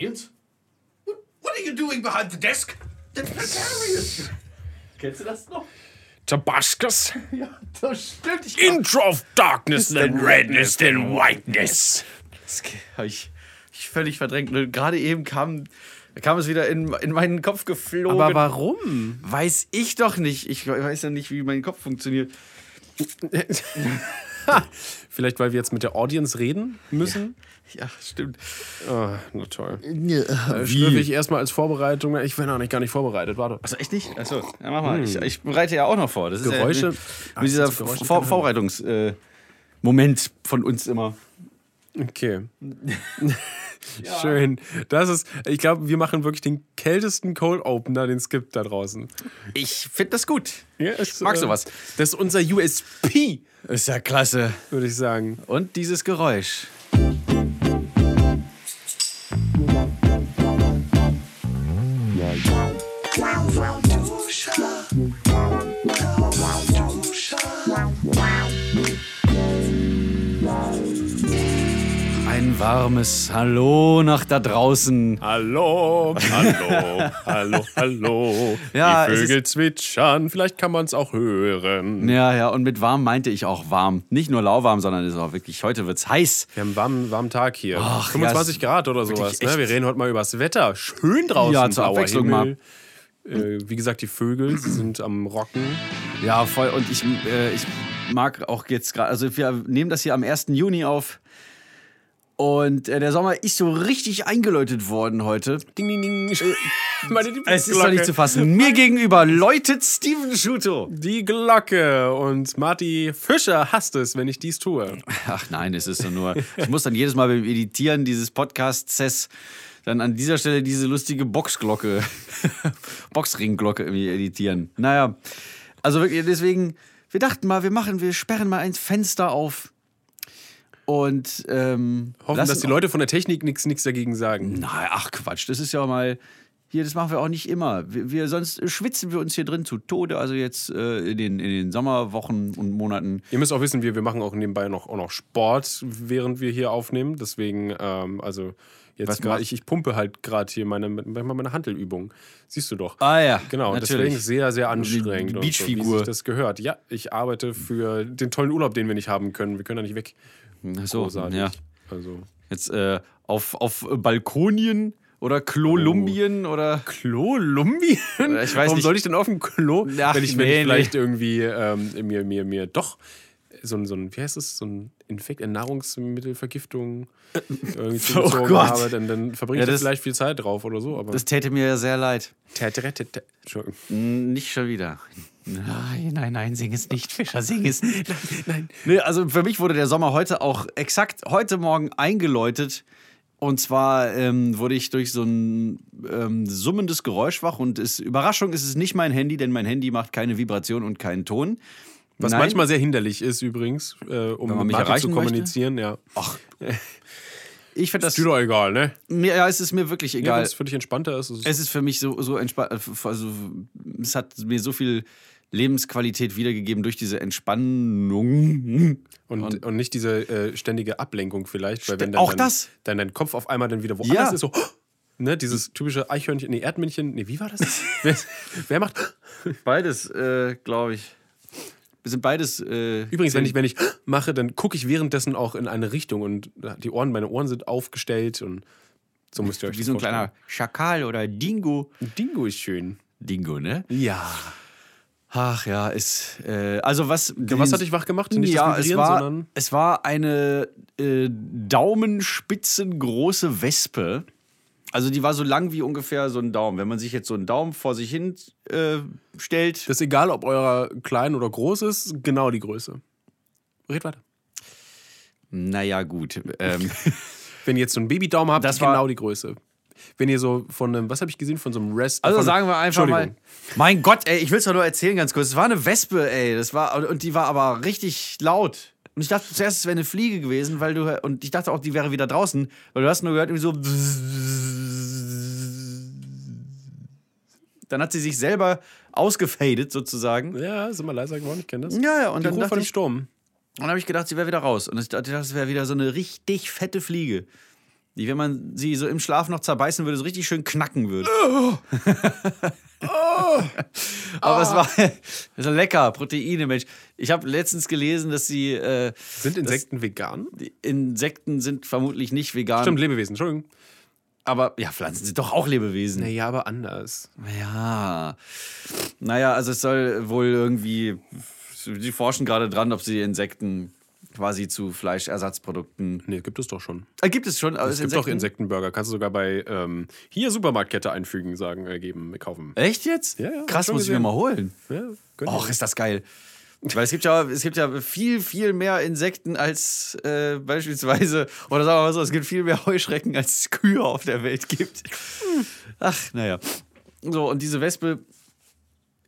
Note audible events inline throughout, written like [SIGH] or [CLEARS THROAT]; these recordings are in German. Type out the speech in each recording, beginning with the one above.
Audience? What are you doing behind the desk? That's precarious. Kennst du das noch? Tabascus. [LAUGHS] Ja, das stimmt. Ich Intro of darkness, then redness, then whiteness. Das habe ich, ich völlig verdrängt. Und Gerade eben kam, kam es wieder in, in meinen Kopf geflogen. Aber warum? Weiß ich doch nicht. Ich weiß ja nicht, wie mein Kopf funktioniert. [LAUGHS] [LAUGHS] Vielleicht, weil wir jetzt mit der Audience reden müssen? Ja, stimmt. Ah, na toll. Äh, Schlürfe ich erstmal als Vorbereitung. Ich bin noch nicht gar nicht vorbereitet. Warte. Achso, echt nicht? Achso, ja, mach mal. Ich, ich bereite ja auch noch vor. Das Geräusche? Ja, mit, dieser Geräusche, Vor Vorbereitungsmoment äh, Moment von uns immer. Okay. [LAUGHS] [LAUGHS] Schön. Das ist, ich glaube, wir machen wirklich den kältesten Cold Opener, den es gibt da draußen. Ich finde das gut. Ja, ist, mag sowas. Das ist unser USP, Ist ja klasse. würde ich sagen. Und dieses Geräusch. Ein warmes Hallo nach da draußen. Hallo, hallo, hallo, hallo. [LAUGHS] Ja, Die es Vögel zwitschern, vielleicht kann man es auch hören. Ja, ja, und mit warm meinte ich auch warm. Nicht nur lauwarm, sondern es ist auch wirklich, heute wird's heiß. Wir haben einen warmen, warmen Tag hier. Ach, 25 ja, Grad oder sowas. Ne? Wir reden heute mal über das Wetter. Schön draußen. Ja, zur Abwechslung Himmel. Äh, wie gesagt, die Vögel sind am Rocken. Ja, voll. Und ich, äh, ich mag auch jetzt gerade, also wir nehmen das hier am 1. Juni auf. Und äh, der Sommer ist so richtig eingeläutet worden heute. Ding, ding, ding. Meine Es ist doch nicht zu fassen. Mir gegenüber läutet Steven Schuto. Die Glocke. Und Marty Fischer hasst es, wenn ich dies tue. Ach nein, es ist doch nur. Ich muss dann jedes Mal beim Editieren dieses Podcasts dann an dieser Stelle diese lustige Boxglocke, [LAUGHS] Boxringglocke irgendwie editieren. Naja, also wirklich, deswegen, wir dachten mal, wir machen, wir sperren mal ein Fenster auf und ähm, Hoffen, dass die Leute von der Technik nichts dagegen sagen. Na, ach Quatsch, das ist ja mal. Hier, das machen wir auch nicht immer. Wir, wir sonst schwitzen wir uns hier drin zu Tode. Also jetzt äh, in, den, in den Sommerwochen und Monaten. Ihr müsst auch wissen, wir, wir machen auch nebenbei noch, auch noch Sport, während wir hier aufnehmen. Deswegen, ähm, also jetzt gerade, ich, ich pumpe halt gerade hier meine, meine, Handelübung. Siehst du doch. Ah ja, Genau, natürlich. deswegen sehr, sehr anstrengend. und Beachfigur. So, wie sich das gehört. Ja, ich arbeite für den tollen Urlaub, den wir nicht haben können. Wir können da nicht weg. So, Großartig. ja. Also. Jetzt äh, auf, auf Balkonien oder Klolumbien oder. Klo-Lumbi? Ich weiß Warum nicht. soll ich denn auf dem Klo? Ach, wenn ich, wenn nee, ich vielleicht irgendwie ähm, mir, mir, mir doch so ein, so ein, wie heißt es, so ein Infekt, eine Nahrungsmittelvergiftung irgendwie zugezogen Oh Gott. habe, dann, dann verbringe ich da das- vielleicht viel Zeit drauf oder so. Aber Das täte mir ja sehr leid. Tä- tä- tä- tä- Entschuldigung. Hm, Nicht schon wieder. Nein, nein, nein, sing es nicht, Fischer, sing es nicht. Nein, nein. Nee, also für mich wurde der Sommer heute auch exakt heute Morgen eingeläutet. Und zwar ähm, wurde ich durch so ein ähm, summendes Geräusch wach. Und ist, Überraschung ist es nicht mein Handy, denn mein Handy macht keine Vibration und keinen Ton. Was Nein. manchmal sehr hinderlich ist übrigens, äh, um mit mich erreichen zu kommunizieren. Ja. Ach, [LAUGHS] ich finde das. Ist dir doch egal, ne? Mir, ja, es ist mir wirklich Ja, egal. Wenn es für dich entspannter ist, ist es Es ist für mich so, so entspannt. Also, es hat mir so viel Lebensqualität wiedergegeben durch diese Entspannung. Und, und, nicht diese äh, ständige Ablenkung vielleicht, weil wenn dann, auch dann, das. dann dein Kopf auf einmal dann wieder woanders Ja. ist, so, [GASPS] ne, dieses typische Eichhörnchen, nee, Erdmännchen, nee, wie war das? [LAUGHS] wer, wer macht, [LAUGHS] Beides, äh, glaube ich. Wir sind beides. Äh, übrigens, wenn ich, wenn ich [GASPS] mache, dann gucke ich währenddessen auch in eine Richtung und die Ohren, meine Ohren sind aufgestellt und so müsst ihr euch wie so ein vorstellen. kleiner Schakal oder Dingo. Dingo ist schön. Dingo, ne? Ja. Ach ja, ist. Äh, also was. Was hat dich wach gemacht? Nicht ja, es war, sondern es war eine äh, daumenspitzengroße Wespe. Also die war so lang wie ungefähr so ein Daumen. Wenn man sich jetzt so einen Daumen vor sich hin äh, stellt. das ist egal, ob eurer klein oder groß ist, genau die Größe. Red weiter. Naja, gut. Ähm, [LAUGHS] Wenn ihr jetzt so einen Babydaumen habt, Das genau war- die Größe. Wenn ihr so von einem, was habe ich gesehen, von so einem Rest. Also sagen wir einfach mal. Mein Gott, ey, ich will es doch nur erzählen ganz kurz. Es war eine Wespe, ey. Das war, und die war aber richtig laut. Und ich dachte zuerst, es wäre eine Fliege gewesen, weil du. Und ich dachte auch, die wäre wieder draußen. Weil du hast nur gehört, irgendwie so. Dann hat sie sich selber ausgefadet, sozusagen. Ja, ist immer leiser geworden, ich kenne das. Ja, ja, und Die dann Ruhe dachte von dem ich, Sturm. und dann habe ich gedacht, sie wäre wieder raus. Und ich dachte, das wäre wieder so eine richtig fette Fliege. Die, wenn man sie so im Schlaf noch zerbeißen würde, so richtig schön knacken würde. [LAUGHS] Aber es war [LAUGHS] es war lecker, Proteine, Mensch. Ich habe letztens gelesen, dass sie äh, Sind Insekten vegan? die Insekten sind vermutlich nicht vegan, Stimmt, Lebewesen, Entschuldigung. aber ja, Pflanzen sind doch auch Lebewesen. Naja, aber anders. Ja. Naja, also es soll wohl irgendwie. Sie forschen gerade dran, ob sie Insekten quasi zu Fleischersatzprodukten. Nee, gibt es doch schon. Äh, gibt es schon. Es gibt doch Insektenburger. Kannst du sogar bei ähm, hier Supermarktkette einfügen, sagen, äh, geben, kaufen. Echt jetzt? Ja, ja, Krass, muss ich mir gesehen. mal holen. Ja. Och, ist das geil. Weil es gibt ja, es gibt ja viel, viel mehr Insekten als äh, beispielsweise, oder sagen wir mal so, es gibt viel mehr Heuschrecken, als es Kühe auf der Welt gibt. Ach, naja. So, und diese Wespe,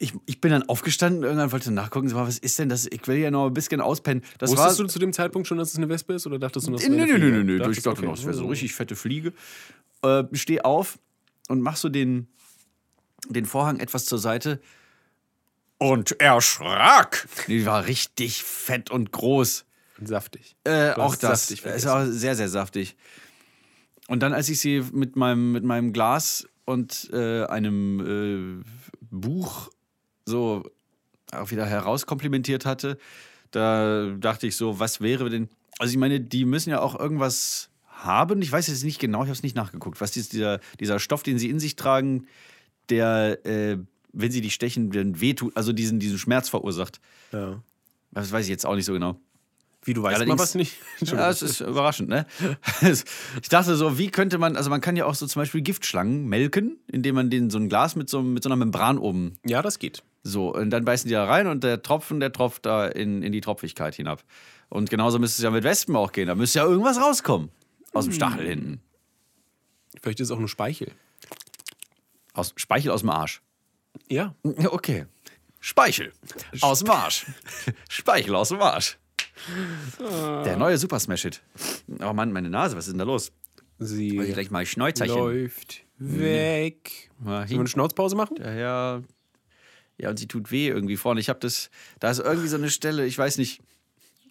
ich, ich bin dann aufgestanden, irgendwann wollte nachgucken, so, was ist denn das? Ich will ja noch ein bisschen auspennen. Das Wusstest war, du zu dem Zeitpunkt schon, dass es eine Wespe ist? Oder dachtest du, dass es eine nö, nö, nö, nö. Ich dachte okay. noch, es wäre so richtig fette Fliege. Äh, steh auf und mach so den, den Vorhang etwas zur Seite. Und erschrak! Die war richtig fett und groß. Und saftig. Äh, auch das. saftig ist auch sehr, sehr saftig. Und dann, als ich sie mit meinem, mit meinem Glas und äh, einem äh, Buch so auch wieder herauskomplimentiert hatte, da dachte ich so, was wäre denn. Also, ich meine, die müssen ja auch irgendwas haben. Ich weiß jetzt nicht genau, ich habe es nicht nachgeguckt, was ist dieser, dieser Stoff, den sie in sich tragen, der, äh, wenn sie dich stechen, dann wehtut, also diesen, diesen Schmerz verursacht. Ja. Das weiß ich jetzt auch nicht so genau. Wie, du weißt Allerdings- mal was nicht? [LAUGHS] Ja, es ist überraschend, ne? [LAUGHS] Ich dachte so, wie könnte man, also man kann ja auch so zum Beispiel Giftschlangen melken, indem man den so ein Glas mit so, mit so einer Membran oben ja, das geht. so, und dann beißen die da rein und der Tropfen, der tropft da in, in die Tropfigkeit hinab. Und genauso müsste es ja mit Wespen auch gehen. Da müsste ja irgendwas rauskommen. Aus dem Stachel hinten. Vielleicht ist es auch nur Speichel. Aus, Speichel aus dem Arsch. Ja, [LAUGHS] Okay. Speichel aus dem Arsch. Speichel aus dem Arsch. Der neue Super Smash Hit. Oh Mann, meine Nase, was ist denn da los? Sie Wollte ich gleich mal Schnäuzerchen. läuft weg. Mal Sollen wir eine Schnauzpause machen? Daher. Ja, und sie tut weh irgendwie vorne. Ich habe das. Da ist irgendwie so eine Stelle, ich weiß nicht,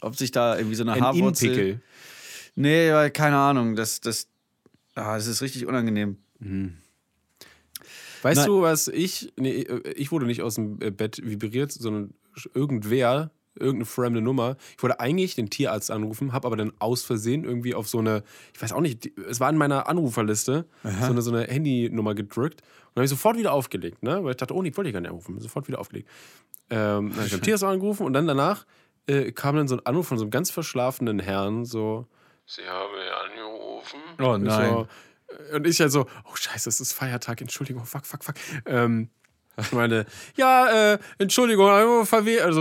ob sich da irgendwie so eine Ein Haarwurzel. Innenpickel. Nee, weil keine Ahnung. Das, das, ah, das ist richtig unangenehm. Weißt Nein. du, was ich. Nee, ich wurde nicht aus dem Bett vibriert, sondern irgendwer, irgendeine fremde Nummer. Ich wollte eigentlich den Tierarzt anrufen, habe aber dann aus Versehen irgendwie auf so eine, ich weiß auch nicht, es war in meiner Anruferliste, so eine, so eine Handynummer gedrückt. Und habe ich sofort wieder aufgelegt, ne? Weil ich dachte, oh, nee, wollte ich gar nicht anrufen. Sofort wieder aufgelegt. Ähm, dann habe ich beim [LAUGHS] Tierarzt angerufen und dann danach äh, kam dann so ein Anruf von so einem ganz verschlafenen Herrn, so. Sie haben mich angerufen. Oh Ich So, und ich halt so, oh scheiße, es ist Feiertag, Entschuldigung, fuck, fuck, fuck. Ähm, ich meine, ja, äh, Entschuldigung, also,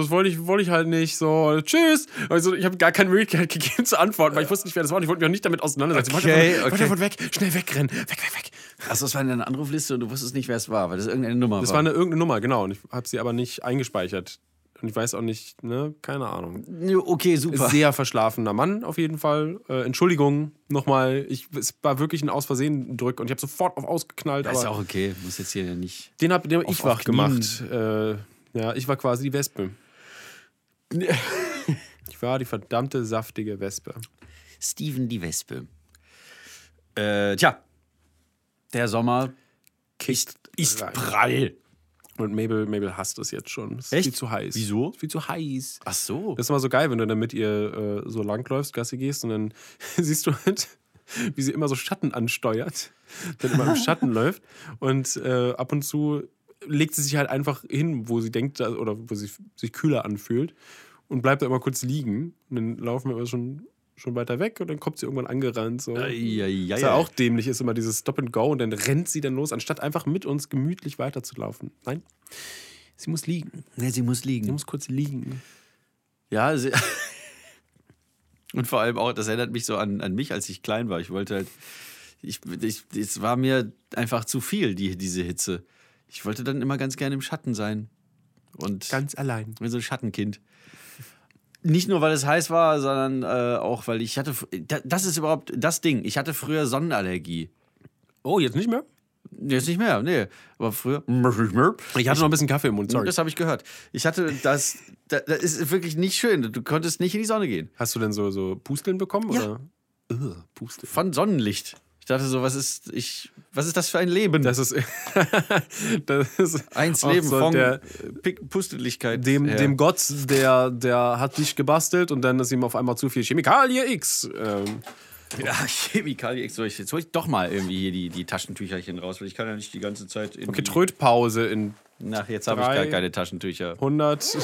das wollte ich, wollte ich halt nicht, so, tschüss. Also ich habe gar keine Möglichkeit [LAUGHS] gegeben zu antworten, weil ich wusste nicht, wer das war und ich wollte mich auch nicht damit auseinandersetzen. Okay, einfach- okay. einfach weg, schnell wegrennen, weg, weg, weg. Achso, das war in deiner Anrufliste und du wusstest nicht, wer es war, weil das irgendeine Nummer Das war eine irgendeine Nummer, genau, und ich habe sie aber nicht eingespeichert. Und ich weiß auch nicht, ne, keine Ahnung. Okay, super. Sehr verschlafener Mann auf jeden Fall. Äh, Entschuldigung nochmal, ich, es war wirklich ein Aus Versehen Drück und ich habe sofort auf ausgeknallt. Das ist auch okay. Muss jetzt hier ja nicht. Den habe hab ich wach gemacht. Äh, ja, ich war quasi die Wespe. [LAUGHS] ich war die verdammte saftige Wespe. Steven die Wespe. Äh, tja. Der Sommer ist, ist prall. Und Mabel, Mabel hasst es jetzt schon. Es ist Echt? viel zu heiß. Wieso? Es ist viel zu heiß. Ach so. Das ist immer so geil, wenn du dann mit ihr äh, so langläufst, Gasse gehst und dann [LAUGHS] siehst du halt, wie sie immer so Schatten ansteuert, dann immer im Schatten läuft und äh, ab und zu legt sie sich halt einfach hin, wo sie denkt oder wo sie sich kühler anfühlt und bleibt da immer kurz liegen und dann laufen wir aber schon, schon weiter weg und dann kommt sie irgendwann angerannt. So. ja, ja, Was ja auch dämlich ist, immer dieses Stop and Go und dann rennt sie dann los, anstatt einfach mit uns gemütlich weiterzulaufen. Nein, sie muss liegen. Nee, sie muss Sie liegen. muss kurz liegen. Ja, sie [LAUGHS] und vor allem auch, das erinnert mich so an, an mich, als ich klein war. Ich wollte halt, ich, ich, es war mir einfach zu viel, die, diese Hitze. Ich wollte dann immer ganz gerne im Schatten sein. Und Ganz allein. wie so ein Schattenkind. Nicht nur, weil es heiß war, sondern äh, auch, weil ich hatte. da- Das ist überhaupt das Ding. Ich hatte früher Sonnenallergie. Oh, jetzt nicht mehr? Jetzt nicht mehr, nee. Aber früher. Ich hatte noch ein bisschen Kaffee im Mund, sorry. Das habe ich gehört. Ich hatte das. Das, ist wirklich nicht schön. Du konntest nicht in die Sonne gehen. Hast du denn so, so Pusteln bekommen? Ja. Oder? Ugh, Puste. von Sonnenlicht. Ich dachte so, was ist, ich, was ist das für ein Leben? Das ist, [LAUGHS] das ist Eins Leben so von der, Pusteligkeit. dem, her. dem Gott, der, der hat dich gebastelt und dann ist ihm auf einmal zu viel Chemikalie X. Ähm, Ja, [LAUGHS] Chemikalie X. Jetzt hol ich doch mal irgendwie hier die, die Taschentücherchen raus, weil ich kann ja nicht die ganze Zeit. In okay, Trödpause in Nach, jetzt habe ich gar keine Taschentücher. 100,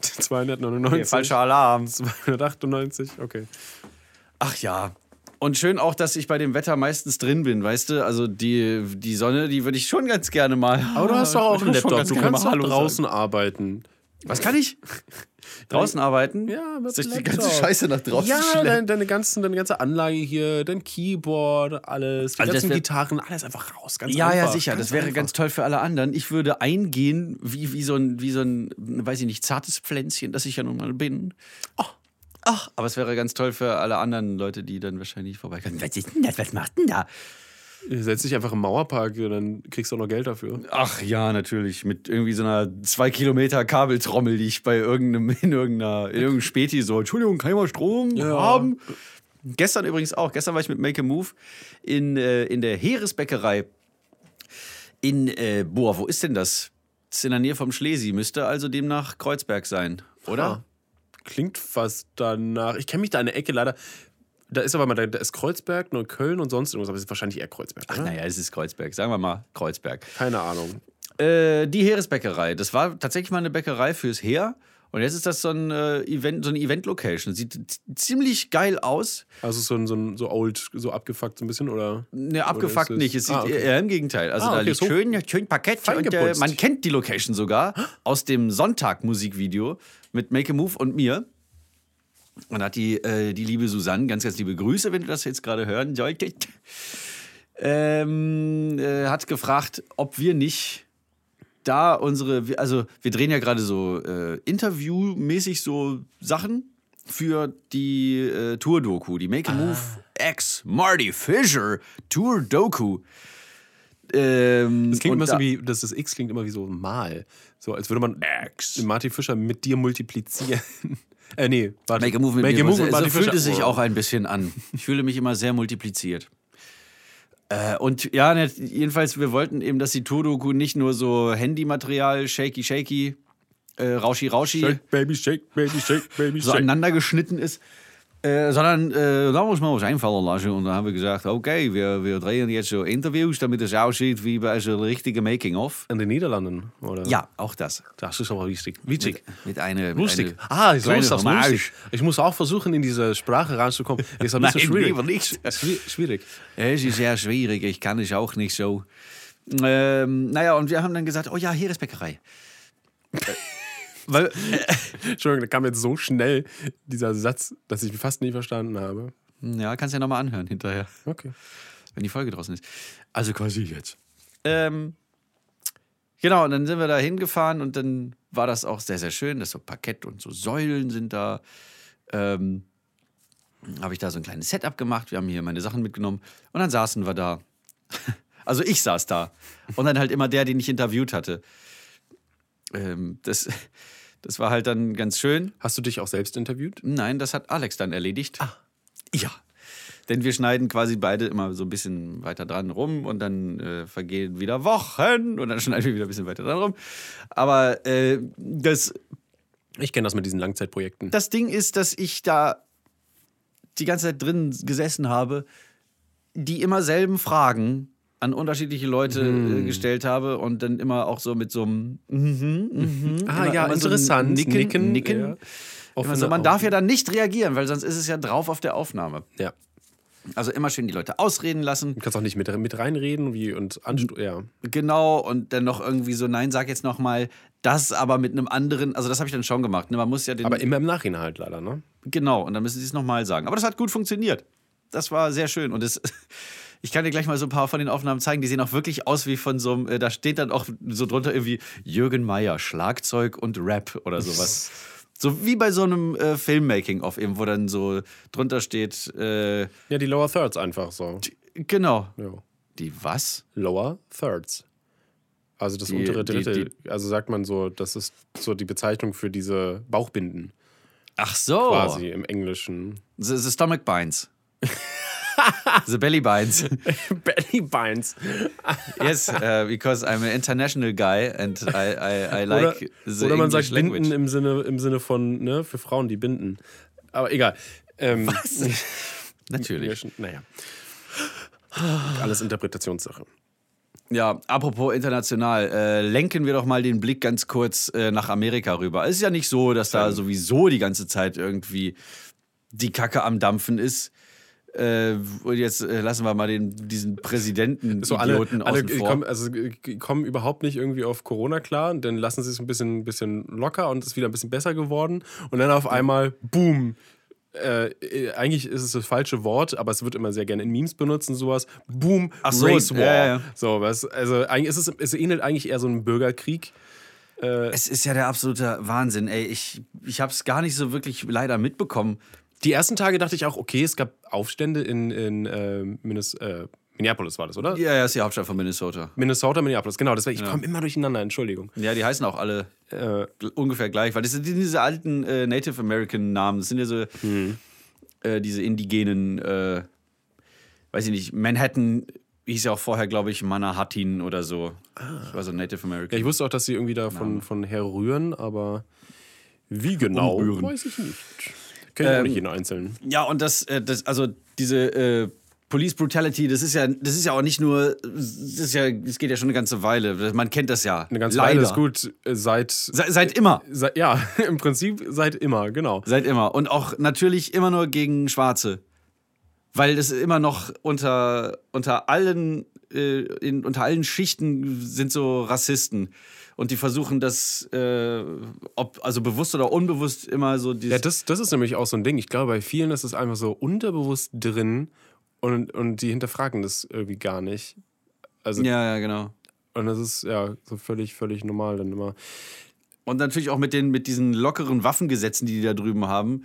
299, Okay, falscher Alarm. 298, okay. Ach ja. Und schön auch, dass ich bei dem Wetter meistens drin bin, weißt du? Also die, die Sonne, die würde ich schon ganz gerne mal. Aber du hast doch auch [LAUGHS] einen Laptop, du kannst Hallo draußen arbeiten. Sagen. Was kann ich? [LAUGHS] Draußen arbeiten? Ja, mit Soll ich die ganze Scheiße nach draußen Ja, deine, deine, ganzen, deine ganze Anlage hier, dein Keyboard, alles, die Also ganzen wär- Gitarren, alles einfach raus. Ganz Ja, einfach. ja, sicher. Das wäre einfach. ganz toll für alle anderen. Ich würde eingehen, wie, wie, so ein, wie so ein, weiß ich nicht, zartes Pflänzchen, das ich ja nun mal bin. Ach, ach, aber es wäre ganz toll für alle anderen Leute, die dann wahrscheinlich vorbeikommen. Was ist denn das? Was macht denn da? Setz dich einfach im Mauerpark, dann kriegst du auch noch Geld dafür. Ach ja, natürlich. Mit irgendwie so einer zwei Kilometer Kabeltrommel, die ich bei irgendeinem, [LAUGHS] in irgendeiner, in irgendeinem Späti so, Entschuldigung, kann ich mal Strom Ja. haben? Gestern übrigens auch. Gestern war ich mit Make a Move in, äh, in der Heeresbäckerei. In, äh, boah, wo ist denn das? Das ist in der Nähe vom Schlesi. Müsste also demnach Kreuzberg sein, oder? Ah. Klingt fast danach. Ich kenne mich da in der Ecke leider. Da ist aber mal, da, da ist Kreuzberg, Neukölln und sonst irgendwas, aber es ist wahrscheinlich eher Kreuzberg. Ach, oder? naja, es ist Kreuzberg. Sagen wir mal Kreuzberg. Keine Ahnung. Äh, die Heeresbäckerei. Das war tatsächlich mal eine Bäckerei fürs Heer. Und jetzt ist das so, ein, äh, Event, so eine Event-Location. Sieht ziemlich geil aus. Also so ein, so ein so old, so abgefuckt so ein bisschen, oder? Ne, abgefuckt ist es- nicht. Es sieht Ah, okay. eher im Gegenteil. Also Ah, da okay, liegt so schön, schön Parkett. Und, äh, man kennt die Location sogar aus dem Sonntag-Musikvideo mit Make a Move und mir. Und hat die, äh, die liebe Susanne, ganz, ganz liebe Grüße, wenn du das jetzt gerade hören solltest, ähm, äh, hat gefragt, ob wir nicht da unsere, also wir drehen ja gerade so äh, Interviewmäßig so Sachen für die äh, Tour-Doku, die Make a Move X Marty Fisher Tour-Doku. Ähm, Das klingt immer so da- wie, das, das X klingt immer wie so mal. So, als würde man Marty Fischer mit dir multiplizieren. [LAUGHS] äh, nee, warte. Make a Move mit Make mir. Move so, mit Marty so fühlt es sich auch ein bisschen an. Ich fühle mich immer sehr multipliziert. Äh, und ja, ne, jedenfalls, wir wollten eben, dass die Tour-Doku nicht nur so Handymaterial, shaky, shaky, äh, rauschi, rauschi, Shake, Baby, shake, Baby, shake, Baby, so shake. aneinander geschnitten ist, äh, sondern äh, da muss man was einfallen lassen. Und dann haben wir gesagt, okay, wir, wir drehen jetzt so Interviews, damit es aussieht wie bei so einem richtigen Making-of. In den Niederlanden, oder? Ja, auch das. Das ist aber wichtig. Witzig. Mit, mit einer Lustig. Eine Ah, ist das lustig. Ich muss auch versuchen, in diese Sprache reinzukommen. Ist ein bisschen Nein, schwierig. lieber nicht. Schwi- Schwierig. Es ist sehr schwierig, ich kann es auch nicht so. Ähm, naja, und wir haben dann gesagt, oh ja, Heeresbäckerei. [LAUGHS] Weil, Entschuldigung, da kam jetzt so schnell dieser Satz, dass ich ihn fast nie verstanden habe. ja, kannst ja nochmal anhören hinterher, Okay. wenn die Folge draußen ist. Also quasi jetzt. Ähm, genau, und dann sind wir da hingefahren und dann war das auch sehr, sehr schön. Das so Parkett und so Säulen sind da. Ähm, habe ich da so ein kleines Setup gemacht. Wir haben hier meine Sachen mitgenommen und dann saßen wir da. [LAUGHS] Also ich saß da. Und dann halt immer der, den ich interviewt hatte. Ähm, das, das war halt dann ganz schön. Hast du dich auch selbst interviewt? Nein, das hat Alex dann erledigt. Ah. Ja. Denn wir schneiden quasi beide immer so ein bisschen weiter dran rum und dann äh, vergehen wieder Wochen und dann [LAUGHS] schneiden wir wieder ein bisschen weiter dran rum. Aber äh, das, Ich kenne das mit diesen Langzeitprojekten. das Ding ist, dass ich da die ganze Zeit drin gesessen habe, die immer selben Fragen an unterschiedliche Leute Mhm. äh, gestellt habe und dann immer auch so mit so einem mhm, mhm, Ah, immer- ja, immer so interessant. Nicken, Nicken, Nicken. ja. Offene so, man darf ja dann nicht reagieren, weil sonst ist es ja drauf auf der Aufnahme. Ja. Also immer schön die Leute ausreden lassen. Du kannst auch nicht mit, mit reinreden wie, und ansto ja. Genau, und dann noch irgendwie so, nein, sag jetzt noch mal das, aber mit einem anderen, also das habe ich dann schon gemacht. Ne? Man muss ja den, Aber immer im Nachhinein halt leider, ne? genau, und dann müssen sie es nochmal sagen. Aber das hat gut funktioniert. Das war sehr schön und es, [LAUGHS] ich kann dir gleich mal so ein paar von den Aufnahmen zeigen, die sehen auch wirklich aus wie von so einem, äh, da steht dann auch so drunter irgendwie Jürgen Meyer, Schlagzeug und Rap oder sowas. [LAUGHS] So wie bei so einem äh, Filmmaking-of eben, wo dann so drunter steht, äh, Ja, die Lower Thirds einfach so. genau. Ja. Die was? Lower Thirds. Also das Die- untere die- Drittel. also sagt man so, das ist so die Bezeichnung für diese Bauchbinden Ach so. quasi im Englischen. The, the Stomach Binds. [LAUGHS] the belly binds. [LAUGHS] Belly Binds. yes, uh, because I'm an international guy and I, I, I like Oder, the oder man English sagt language. Binden im Sinne, im Sinne von, ne, für Frauen, die binden. Aber egal. Ähm, Was? [LAUGHS] Natürlich. Naja. Alles Interpretationssache. Ja, apropos international, äh, lenken wir doch mal den Blick ganz kurz äh, nach Amerika rüber. Es ist ja nicht so, dass da sowieso die ganze Zeit irgendwie die Kacke am Dampfen ist. Äh, und jetzt äh, lassen wir mal den, diesen Präsidenten So alle, Idioten alle vor. kommen, also, äh, kommen überhaupt nicht irgendwie auf Corona klar, dann lassen sie es ein bisschen, bisschen locker und es ist wieder ein bisschen besser geworden. Und dann auf einmal, boom, äh, äh, eigentlich ist es das falsche Wort, aber es wird immer sehr gerne in Memes benutzt und sowas. Boom, Ach so, Race War. ja, ja. So, was, also eigentlich ist es, es ähnelt eigentlich eher so einem Bürgerkrieg. es ist ja der absolute Wahnsinn, ey. Ich, ich habe es gar nicht so wirklich leider mitbekommen. Die ersten Tage dachte ich auch, okay, es gab Aufstände in, in äh, Minnes, äh, Minneapolis, war das, oder? Ja, ja, ist die Hauptstadt von Minnesota. Minnesota, Minneapolis, genau. Deswegen, ich komme immer durcheinander, Entschuldigung. Ja, die heißen auch alle Äh, ungefähr gleich, weil das sind diese alten äh, Native American Namen. Das sind ja so äh, diese indigenen, äh, weiß ich nicht, Manhattan hieß ja auch vorher, glaube ich, Manhattan oder so. Das war so Native American. Ja, ich wusste auch, dass sie irgendwie da von, von herrühren, aber wie genau, Umrühren. weiß ich nicht. Kennt ich Ähm, nicht jeden Einzelnen. Ja, und das, äh, das also diese äh, Police Brutality, das ist ja, das ist ja auch nicht nur, das ist ja, es geht ja schon eine ganze Weile. Man kennt das ja. Eine ganze Leider. Weile ist gut, äh, seit, Se, seit immer. seit, ja, [LAUGHS] im Prinzip seit immer, genau. Seit immer. Und auch natürlich immer nur gegen Schwarze. Weil das immer noch unter, unter allen, äh, in, unter allen Schichten sind so Rassisten. Und die versuchen das, äh, ob, also bewusst oder unbewusst, immer so. Ja, das, das ist nämlich auch so ein Ding. Ich glaube, bei vielen ist es einfach so unterbewusst drin und, und die hinterfragen das irgendwie gar nicht. Also, ja, ja, genau. und das ist ja so völlig, völlig normal dann immer. Und natürlich auch mit, den, mit diesen lockeren Waffengesetzen, die die da drüben haben.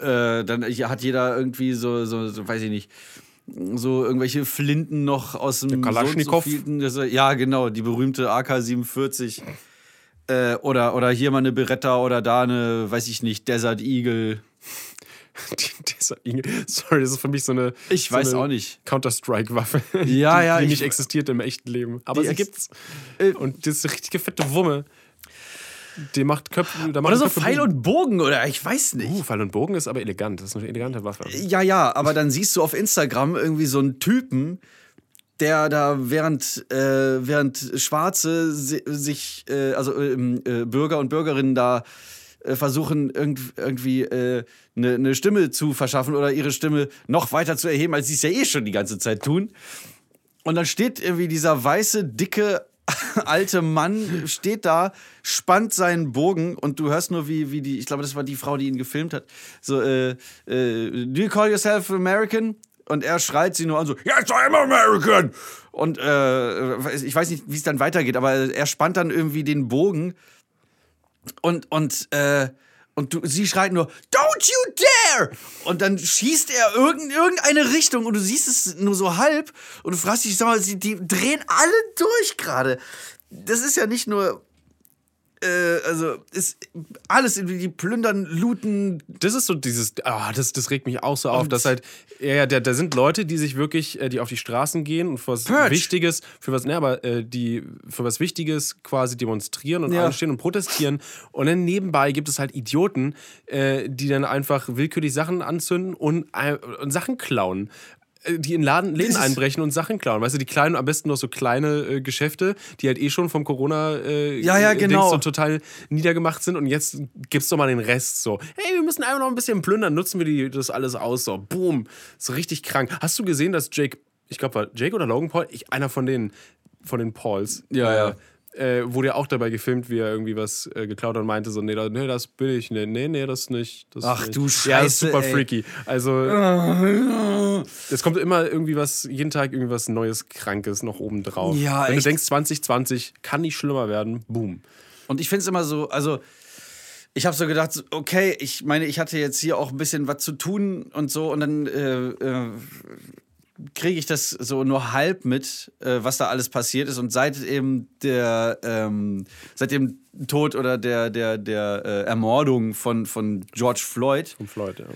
Äh, dann hat jeder irgendwie so, so, so, weiß ich nicht, so irgendwelche Flinten noch aus dem Kalaschnikow. So ja, genau, die berühmte AK-47. Äh, oder, oder hier mal eine Beretta oder da eine, weiß ich nicht, Desert Eagle. [LAUGHS] Dieser Inge- Sorry, das ist für mich so eine. Ich so weiß eine auch nicht. Counter-Strike-Waffe. Ja, die, ja, Die ich- nicht existiert im echten Leben. Aber sie ex- gibt's. Äh, Und das ist eine richtige fette Wumme. Die macht Köpfe. Da macht Oder so Köpfe Pfeil und Bogen oder ich weiß nicht. Uh, Pfeil und Bogen ist aber elegant. Das ist eine elegante Waffe. Ja, ja, aber dann siehst du auf Instagram irgendwie so einen Typen, der da während, äh, während Schwarze si sich, äh, also ähm, äh, Bürger und Bürgerinnen da äh, versuchen, irgend irgendwie eine äh, ne Stimme zu verschaffen oder ihre Stimme noch weiter zu erheben, als sie es ja eh schon die ganze Zeit tun. Und dann steht irgendwie dieser weiße, dicke, [LAUGHS] alte Mann, steht da, spannt seinen Bogen und du hörst nur, wie, wie die, ich glaube, das war die Frau, die ihn gefilmt hat, so, äh, äh, do you call yourself American? Und er schreit sie nur an, so, yes, I'm American! Und äh, ich weiß nicht, wie es dann weitergeht, aber er spannt dann irgendwie den Bogen und, und, äh, und du, sie schreit nur, Don't you dare! Und dann schießt er irgend, irgendeine Richtung und du siehst es nur so halb und du fragst dich, sag mal, sie, die drehen alle durch gerade. Das ist ja nicht nur, äh, also, ist alles irgendwie, die plündern, looten. Das ist so dieses, ah, das, das regt mich auch so auf, dass halt, ja, da, da sind Leute, die sich wirklich, äh, die auf die Straßen gehen und für was Purge. Wichtiges, für was, ne, aber äh, die für was Wichtiges quasi demonstrieren und Ja. einstehen und protestieren. Und dann nebenbei gibt es halt Idioten, äh, die dann einfach willkürlich Sachen anzünden und, und Sachen klauen. Äh, Die in Laden, Läden einbrechen und Sachen klauen. Weißt du, die kleinen, am besten noch so kleine äh, Geschäfte, die halt eh schon vom Corona äh, Ja, ja, Dings genau. so total niedergemacht sind und jetzt gibt's doch mal den Rest so. Hey, wir müssen einfach noch ein bisschen plündern, nutzen wir die, das alles aus. So, boom. So richtig krank. Hast du gesehen, dass Jake, ich glaube, war Jake oder Logan Paul, ich, einer von den, von den Pauls, Ja, äh, ja. Äh, wurde ja auch dabei gefilmt, wie er irgendwie was äh, geklaut hat und meinte so, nee, da, nee, das bin ich, nee, nee, nee, das nicht. Das Ach, nicht. du Ja, das ist Scheiße, super ey. freaky. Also, [LAUGHS] es kommt immer irgendwie was, jeden Tag irgendwie was Neues, Krankes noch oben drauf. Ja, Wenn echt. du denkst, 2020 kann nicht schlimmer werden, boom. Und ich finde es immer so, also ich habe so gedacht, okay, ich meine, ich hatte jetzt hier auch ein bisschen was zu tun und so und dann äh, äh, kriege ich das so nur halb mit, äh, was da alles passiert ist und seit eben der, ähm, seit dem Tod oder der, der, der äh, Ermordung von, von George Floyd Vom Floyd, ja.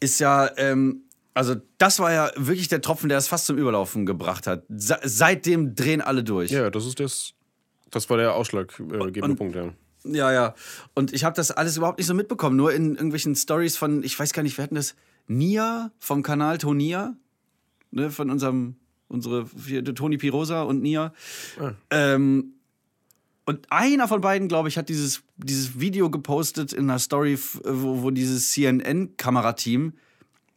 ist ja, ähm, Also, das war ja wirklich der Tropfen, der es fast zum Überlaufen gebracht hat. Se seitdem drehen alle durch. Ja, das ist das. Das war der ausschlaggebende Und- Punkt, ja. Ja, ja. Und ich habe das alles überhaupt nicht so mitbekommen. Nur in irgendwelchen Stories von, ich weiß gar nicht, wer hatten das? Nia vom Kanal Tonia. Ne, von unserem, unsere, Toni Pirosa und Nia. Ähm, und einer von beiden, glaube ich, hat dieses, dieses Video gepostet in einer Story, wo, wo dieses CNN-Kamerateam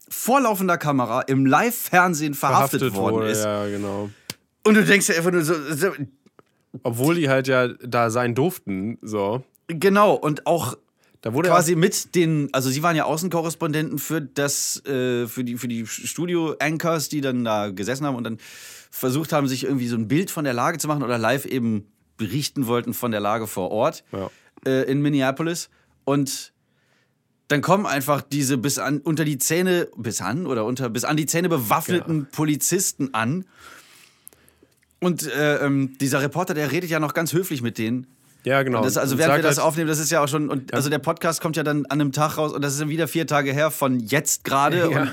vor laufender Kamera im Live-Fernsehen verhaftet, worden wurde, ist. Ja, genau. Und du denkst ja einfach nur so, so Obwohl die halt ja da sein durften, so. genau, und auch Da wurde quasi mit den, also sie waren ja Außenkorrespondenten für das, äh, für die, für die Studio-Anchors, die dann da gesessen haben und dann versucht haben, sich irgendwie so ein Bild von der Lage zu machen oder live eben berichten wollten von der Lage vor Ort Ja. äh, in Minneapolis. Und dann kommen einfach diese bis an unter die Zähne, bis an oder unter bis an die Zähne bewaffneten Polizisten an. Und äh, ähm, dieser Reporter, der redet ja noch ganz höflich mit denen. Ja, genau. Das, also während wir das halt- aufnehmen, das ist ja auch schon, und also der Podcast kommt ja dann an einem Tag raus und das ist dann wieder vier Tage her von jetzt gerade. [LAUGHS] Ja.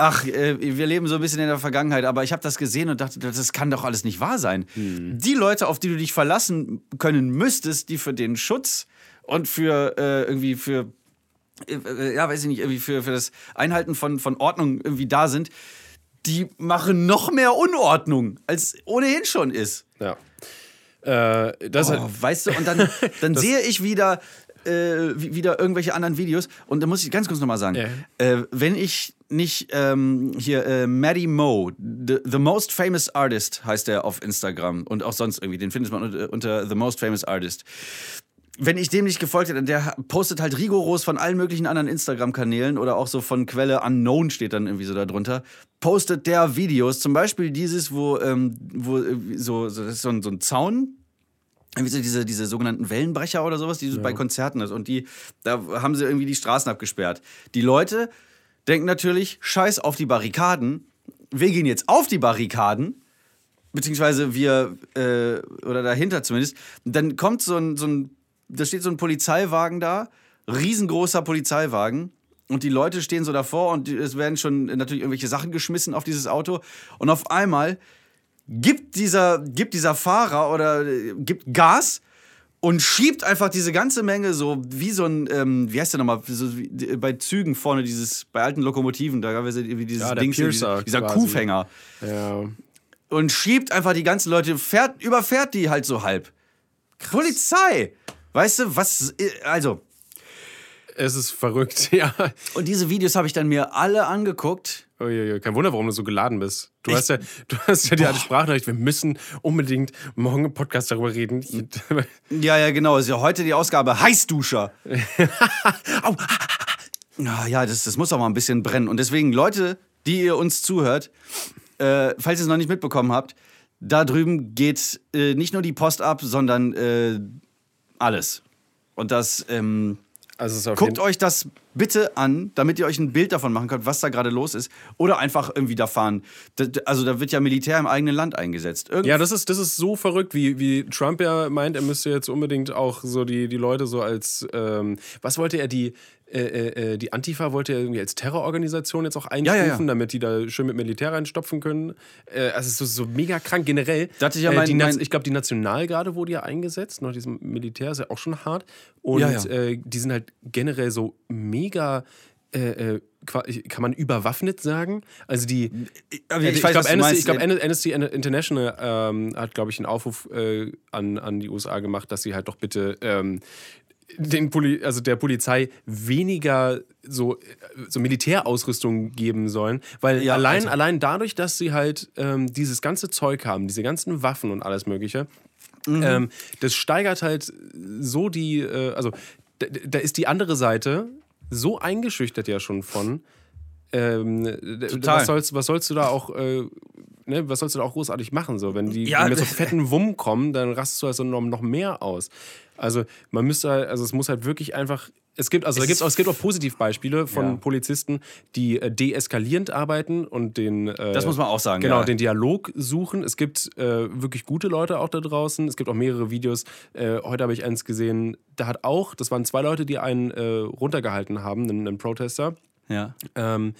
Ach, äh, wir leben so ein bisschen in der Vergangenheit, aber ich habe das gesehen und dachte, das kann doch alles nicht wahr sein. Hm. Die Leute, auf die du dich verlassen können müsstest, die für den Schutz und für äh, irgendwie für äh, ja, weiß ich nicht, irgendwie für, für das Einhalten von, von Ordnung irgendwie da sind, die machen noch mehr Unordnung, als ohnehin schon ist. Ja. Äh, das Oh, halt, weißt du, und dann, [LAUGHS] dann sehe ich wieder, äh, wie- wieder irgendwelche anderen Videos. Und da muss ich ganz kurz nochmal sagen, Ja. äh, wenn ich nicht ähm, hier äh, Maddie Mo, the, the Most Famous Artist heißt er auf Instagram und auch sonst irgendwie, den findet man unter, unter The Most Famous Artist. Wenn ich dem nicht gefolgt hätte, der postet halt rigoros von allen möglichen anderen Instagram-Kanälen oder auch so von Quelle Unknown steht dann irgendwie so da drunter, postet der Videos, zum Beispiel dieses, wo, ähm, wo äh, so, so, so ein, so ein Zaun, irgendwie so diese, diese sogenannten Wellenbrecher oder sowas, die so bei Konzerten ist. Und die, da haben sie irgendwie die Straßen abgesperrt. Die Leute denken natürlich, scheiß auf die Barrikaden. Wir gehen jetzt auf die Barrikaden. Beziehungsweise wir, äh, oder dahinter zumindest. Dann kommt so ein, so ein, da steht so ein Polizeiwagen da, riesengroßer Polizeiwagen. Und die Leute stehen so davor und es werden schon natürlich irgendwelche Sachen geschmissen auf dieses Auto. Und auf einmal gibt dieser, gibt dieser Fahrer oder äh, gibt Gas und schiebt einfach diese ganze Menge so wie so ein, ähm, wie heißt der nochmal, so äh, bei Zügen vorne, dieses, bei alten Lokomotiven, da gab es irgendwie dieses Ja, Ding, dieser, dieser. Kuhfänger. ja. Und schiebt einfach die ganzen Leute, fährt, überfährt die halt so halb. Polizei! Weißt du, was, äh, also, Es ist verrückt, [LAUGHS] ja. und diese Videos habe ich dann mir alle angeguckt. Uiuiui, Kein Wunder, warum du so geladen bist. Du Ich- hast ja, du hast ja die alte Sprachnachricht, wir müssen unbedingt morgen im Podcast darüber reden. [LAUGHS] Ja, ja, genau. Ist ja heute die Ausgabe Heißduscher. [LAUGHS] Au. Ja, ja, das, das muss auch mal ein bisschen brennen. Und deswegen, Leute, die ihr uns zuhört, äh, falls ihr es noch nicht mitbekommen habt, da drüben geht äh, nicht nur die Post ab, sondern äh, alles. Und das, ähm, Also es ist auf guckt euch das bitte an, damit ihr euch ein Bild davon machen könnt, was da gerade los ist. Oder einfach irgendwie da fahren. Also da wird ja Militär im eigenen Land eingesetzt. Irgend Ja, das ist, das ist so verrückt, wie, wie Trump ja meint, er müsste jetzt unbedingt auch so die, die Leute so als, ähm, was wollte er, die, äh, äh, die Antifa wollte er irgendwie als Terrororganisation jetzt auch einstufen, Ja, ja, ja. damit die da schön mit Militär reinstopfen können. Äh, also es ist so, so mega krank generell. Da hatte ich ja äh, mein- Naz- mein- ich glaube, die Nationalgarde wurde ja eingesetzt, noch diesem Militär ist ja auch schon hart. Und. Äh, die sind halt generell so mega. Äh, äh, qua- kann man überwaffnet sagen? Also die, ja, ich ich glaube, Amnesty, glaub, Amnesty International ähm, hat, glaube ich, einen Aufruf äh, an, an die USA gemacht, dass sie halt doch bitte ähm, den Poli also der Polizei weniger so, äh, so Militärausrüstung geben sollen. Weil Ja, allein, also- allein dadurch, dass sie halt ähm, dieses ganze Zeug haben, diese ganzen Waffen und alles Mögliche, Mhm. ähm, das steigert halt so die, äh, also da, da ist die andere Seite so eingeschüchtert ja schon von. Ähm. Was, sollst, was sollst du da auch, äh, ne, was sollst du da auch großartig machen? So? Wenn die Ja, wenn mit so fetten Wumm kommen, dann rastest du also noch, noch mehr aus. Also man müsste halt, also es muss halt wirklich einfach. Es gibt, also da Es gibt's auch, es gibt auch Positivbeispiele von Ja. Polizisten, die äh, deeskalierend arbeiten und den äh, Das muss man auch sagen, Genau, ja. den Dialog suchen. Es gibt äh, wirklich gute Leute auch da draußen. Es gibt auch mehrere Videos. Äh, heute habe ich eins gesehen, da hat auch, das waren zwei Leute, die einen äh, runtergehalten haben, einen, einen Protester. Ja. Ähm,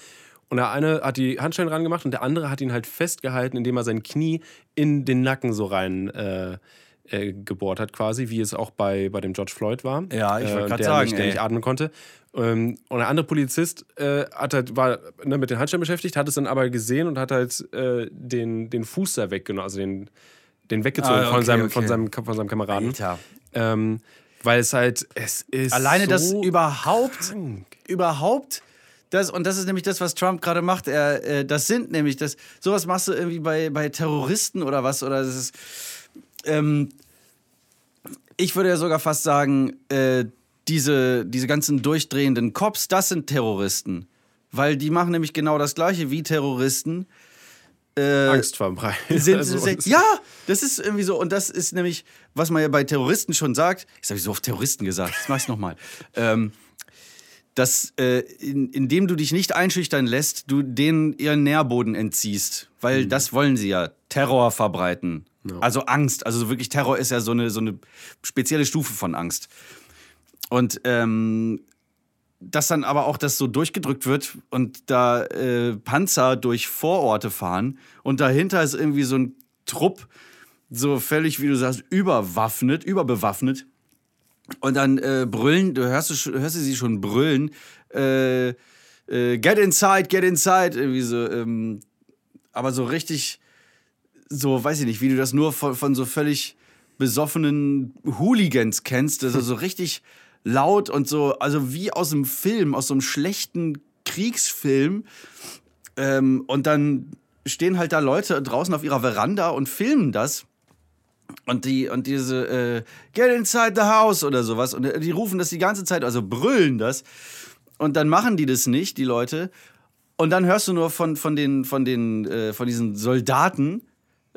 Und der eine hat die Handschellen rangemacht und der andere hat ihn halt festgehalten, indem er sein Knie in den Nacken so rein äh, äh, gebohrt hat, quasi, wie es auch bei, bei dem George Floyd war. Ja, ich wollte äh, grad der sagen, Nicht, der ey. nicht atmen konnte. Ähm, und der andere Polizist äh, hat halt, war ne, mit den Handschellen beschäftigt, hat es dann aber gesehen und hat halt äh, den, den Fuß da weggenommen, also den, den weggezogen Ah, okay, von, seinem, okay. von, seinem, von seinem Kameraden. Alter. Ähm, weil es halt, es ist. Alleine so das überhaupt, krank. überhaupt, das, und das ist nämlich das, was Trump gerade macht. Er, äh, das sind nämlich, das, sowas machst du irgendwie bei, bei Terroristen oder was, oder das ist, ähm, ich würde ja sogar fast sagen, äh, diese, diese ganzen durchdrehenden Cops, das sind Terroristen. Weil die machen nämlich genau das Gleiche wie Terroristen. Äh, Angst [LAUGHS] sind, Also, ja, das ist irgendwie so. Und das ist nämlich, was man ja bei Terroristen schon sagt. Jetzt habe ich so oft Terroristen gesagt. Das mach ich nochmal. [LAUGHS] Ähm, dass, äh, in, indem du dich nicht einschüchtern lässt, du denen ihren Nährboden entziehst. Weil das wollen sie ja. Terror verbreiten. Also Angst. Also wirklich Terror ist ja so eine, so eine spezielle Stufe von Angst. Und ähm, dass dann aber auch das so durchgedrückt wird und da äh, Panzer durch Vororte fahren und dahinter ist irgendwie so ein Trupp, so völlig, wie du sagst, überwaffnet, überbewaffnet. Und dann äh, brüllen, du hörst, hörst du sie schon brüllen, äh, äh, get inside, get inside, irgendwie so, ähm, aber so richtig, so, weiß ich nicht, wie du das nur von, von so völlig besoffenen Hooligans kennst, also so richtig laut und so, also wie aus einem Film, aus so einem schlechten Kriegsfilm. Ähm, und dann stehen halt da Leute draußen auf ihrer Veranda und filmen das. Und die und diese äh, Get inside the house oder sowas. Und äh, die rufen das die ganze Zeit, also brüllen das. Und dann machen die das nicht, die Leute. Und dann hörst du nur von, von, den, von, den, äh, von diesen Soldaten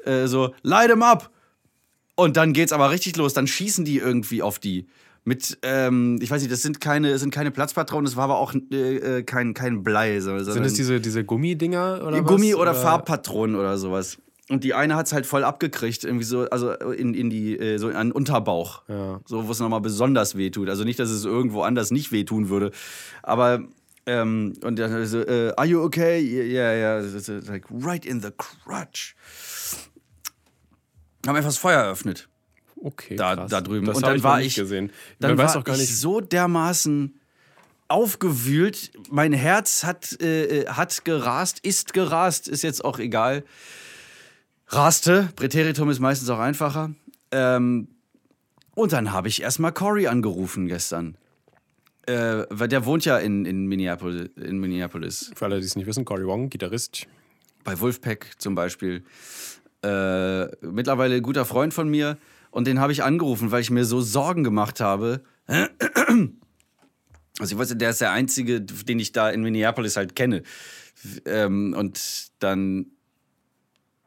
äh, so, light 'em up. Und dann geht's aber richtig los. Dann schießen die irgendwie auf die. Mit, ähm, ich weiß nicht, das sind keine, sind keine Platzpatronen, das war aber auch äh, äh, kein, kein Blei. Sondern Sind das diese, diese Gummidinger oder was? Gummi- oder Farbpatronen oder sowas. Und die eine hat es halt voll abgekriegt, irgendwie so, also in, in die, äh, so an den Unterbauch. Ja. So, wo es nochmal besonders wehtut. Also nicht, dass es irgendwo anders nicht wehtun würde. Aber, ähm, und dann so, äh, are you okay? Yeah, yeah, yeah. Like right in the crutch. Haben einfach das Feuer eröffnet. Okay, Da- krass. da drüben. Das Und dann ich war ich- gesehen. Dann Man war ich so dermaßen aufgewühlt. Mein Herz hat, äh, hat gerast, ist gerast, ist jetzt auch egal. Raste, Präteritum ist meistens auch einfacher. Ähm, und dann habe ich erstmal Cory angerufen gestern. Äh, weil der wohnt ja in, in, Minneapolis, in Minneapolis. Für alle, die es nicht wissen, Cory Wong, Gitarrist. Bei Wolfpack zum Beispiel. Äh, mittlerweile guter Freund von mir. Und den habe ich angerufen, weil ich mir so Sorgen gemacht habe. Also ich weiß, der ist der Einzige, den ich da in Minneapolis halt kenne. Ähm, und dann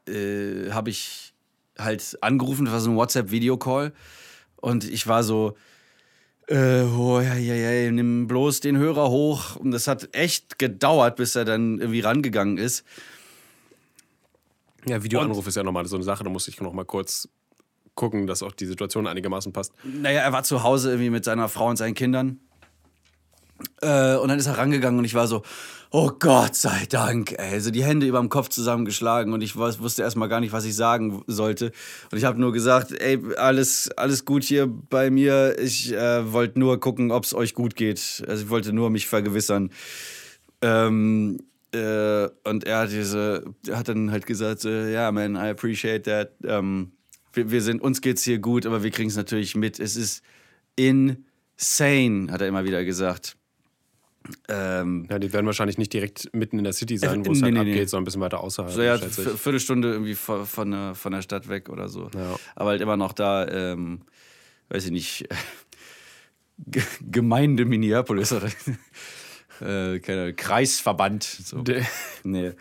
äh, habe ich halt angerufen, das war so ein WhatsApp-Videocall. Und ich war so, äh, oh, ja, ja, ja, nimm bloß den Hörer hoch. Und das hat echt gedauert, bis er dann irgendwie rangegangen ist. Ja, Videoanruf ist ja nochmal so eine Sache, da muss ich noch mal kurz gucken, dass auch die Situation einigermaßen passt. Naja, er war zu Hause irgendwie mit seiner Frau und seinen Kindern. Äh, und dann ist er rangegangen und ich war so, oh Gott sei Dank, ey. Also die Hände über dem Kopf zusammengeschlagen und ich wus- wusste erstmal gar nicht, was ich sagen sollte. Und ich habe nur gesagt, ey, alles, alles gut hier bei mir. Ich äh, wollte nur gucken, ob es euch gut geht. Also ich wollte nur mich vergewissern. Ähm, äh, und er hat diese, hat dann halt gesagt, ja, man, I appreciate that. Ähm, wir, wir sind, uns geht's hier gut, aber wir kriegen es natürlich mit. Es ist insane, hat er immer wieder gesagt. Ähm, Ja, die werden wahrscheinlich nicht direkt mitten in der City sein, Äh, wo es nee, halt nee, abgeht, nee. sondern ein bisschen weiter außerhalb. so ja, Viertelstunde irgendwie von, von, der, von der Stadt weg oder so. Ja. Aber halt immer noch da, ähm, weiß ich nicht, [LAUGHS] Gemeinde Minneapolis oder äh, Kreisverband. So. Der, Nee.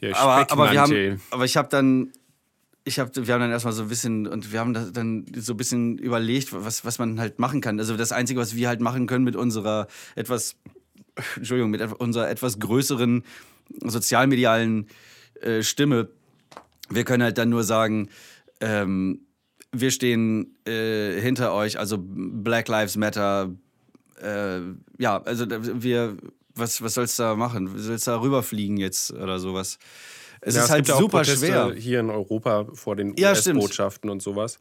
der aber, aber, wir haben, aber ich habe dann, ich hab, wir haben dann erstmal so ein bisschen, und wir haben dann so ein bisschen überlegt, was, was man halt machen kann. Also das Einzige, was wir halt machen können mit unserer etwas, Entschuldigung, mit unserer etwas größeren sozialmedialen äh, Stimme, wir können halt dann nur sagen, ähm, wir stehen äh, hinter euch, also Black Lives Matter, äh, ja, also wir, was, was sollst du da machen? Sollst du da rüberfliegen jetzt oder sowas? Es Ja, ist halt ja auch super Proteste schwer. Hier in Europa vor den Ja. Mhm. US-Botschaften und sowas.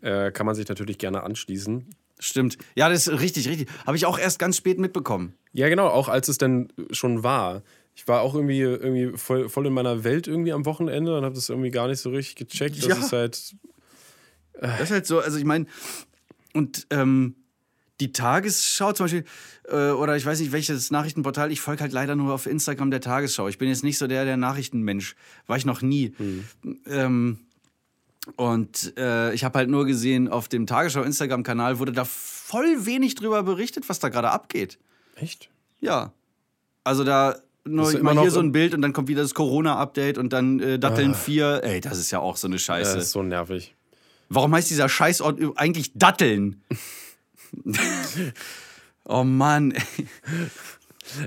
Äh, kann man sich natürlich gerne anschließen. Stimmt. Ja, das ist richtig, richtig. Habe ich auch erst ganz spät mitbekommen. Ja, genau, auch als es dann schon war. Ich war auch irgendwie, irgendwie voll, voll in meiner Welt irgendwie am Wochenende und habe das irgendwie gar nicht so richtig gecheckt. Das Ja. ist halt. Das ist halt so, also ich meine, und ähm, die Tagesschau zum Beispiel, äh, oder ich weiß nicht, welches Nachrichtenportal, ich folge halt leider nur auf Instagram der Tagesschau. Ich bin jetzt nicht so der, der Nachrichtenmensch. War ich noch nie. Ähm, und äh, ich habe halt nur gesehen, auf dem Tagesschau-Instagram-Kanal wurde da voll wenig drüber berichtet, was da gerade abgeht. Echt? Ja. Also da nur ja mal immer hier so ein Bild und dann kommt wieder das Corona-Update und dann äh, Datteln 4. Ey, das ist ja auch so eine Das Scheiße. ist so nervig. Warum heißt dieser Scheißort eigentlich Datteln? [LAUGHS] oh Mann.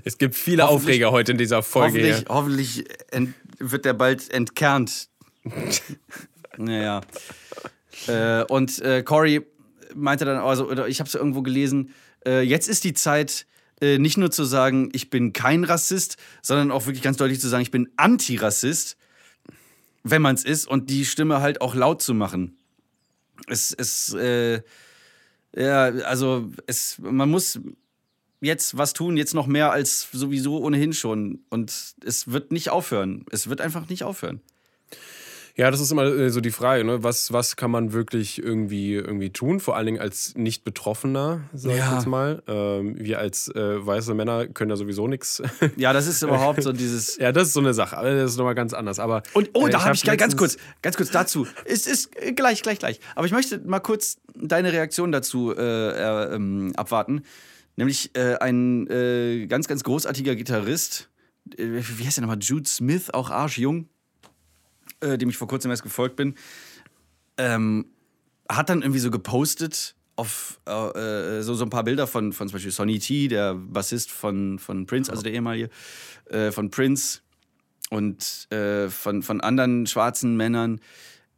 Es gibt viele Aufreger heute in dieser Folge. Hoffentlich, hoffentlich ent, wird der bald entkernt. naja. Äh, und äh, Cory meinte dann, also, oder ich habe es irgendwo gelesen, äh, jetzt ist die Zeit, äh, nicht nur zu sagen, ich bin kein Rassist, sondern auch wirklich ganz deutlich zu sagen, ich bin Antirassist, wenn man es ist, und die Stimme halt auch laut zu machen. Es, es, äh, ja, also es, man muss jetzt was tun, jetzt noch mehr als sowieso ohnehin schon. Und es wird nicht aufhören. Es wird einfach nicht aufhören. Ja, das ist immer äh, so die Frage, ne? was, was kann man wirklich irgendwie, irgendwie tun? Vor allen Dingen als Nicht-Betroffener, sag ich Ja. jetzt mal. Ähm, wir als äh, weiße Männer können ja sowieso nichts. Ja, das ist überhaupt so [LAUGHS] dieses. ja, das ist so eine Sache, aber das ist nochmal ganz anders. Aber, Und oh, äh, da habe ich hab ganz kurz, ganz kurz dazu. Ist, ist äh, gleich, gleich, gleich. Aber ich möchte mal kurz deine Reaktion dazu äh, äh, ähm, abwarten. Nämlich äh, ein ganz, ganz großartiger Gitarrist, äh, wie heißt der nochmal? Jude Smith, auch arschjung, äh, dem ich vor kurzem erst gefolgt bin, ähm, hat dann irgendwie so gepostet auf äh, äh, so, so ein paar Bilder von, von zum Beispiel Sonny T, der Bassist von, von Prince, also der ehemalige, äh, von Prince und äh, von, von anderen schwarzen Männern,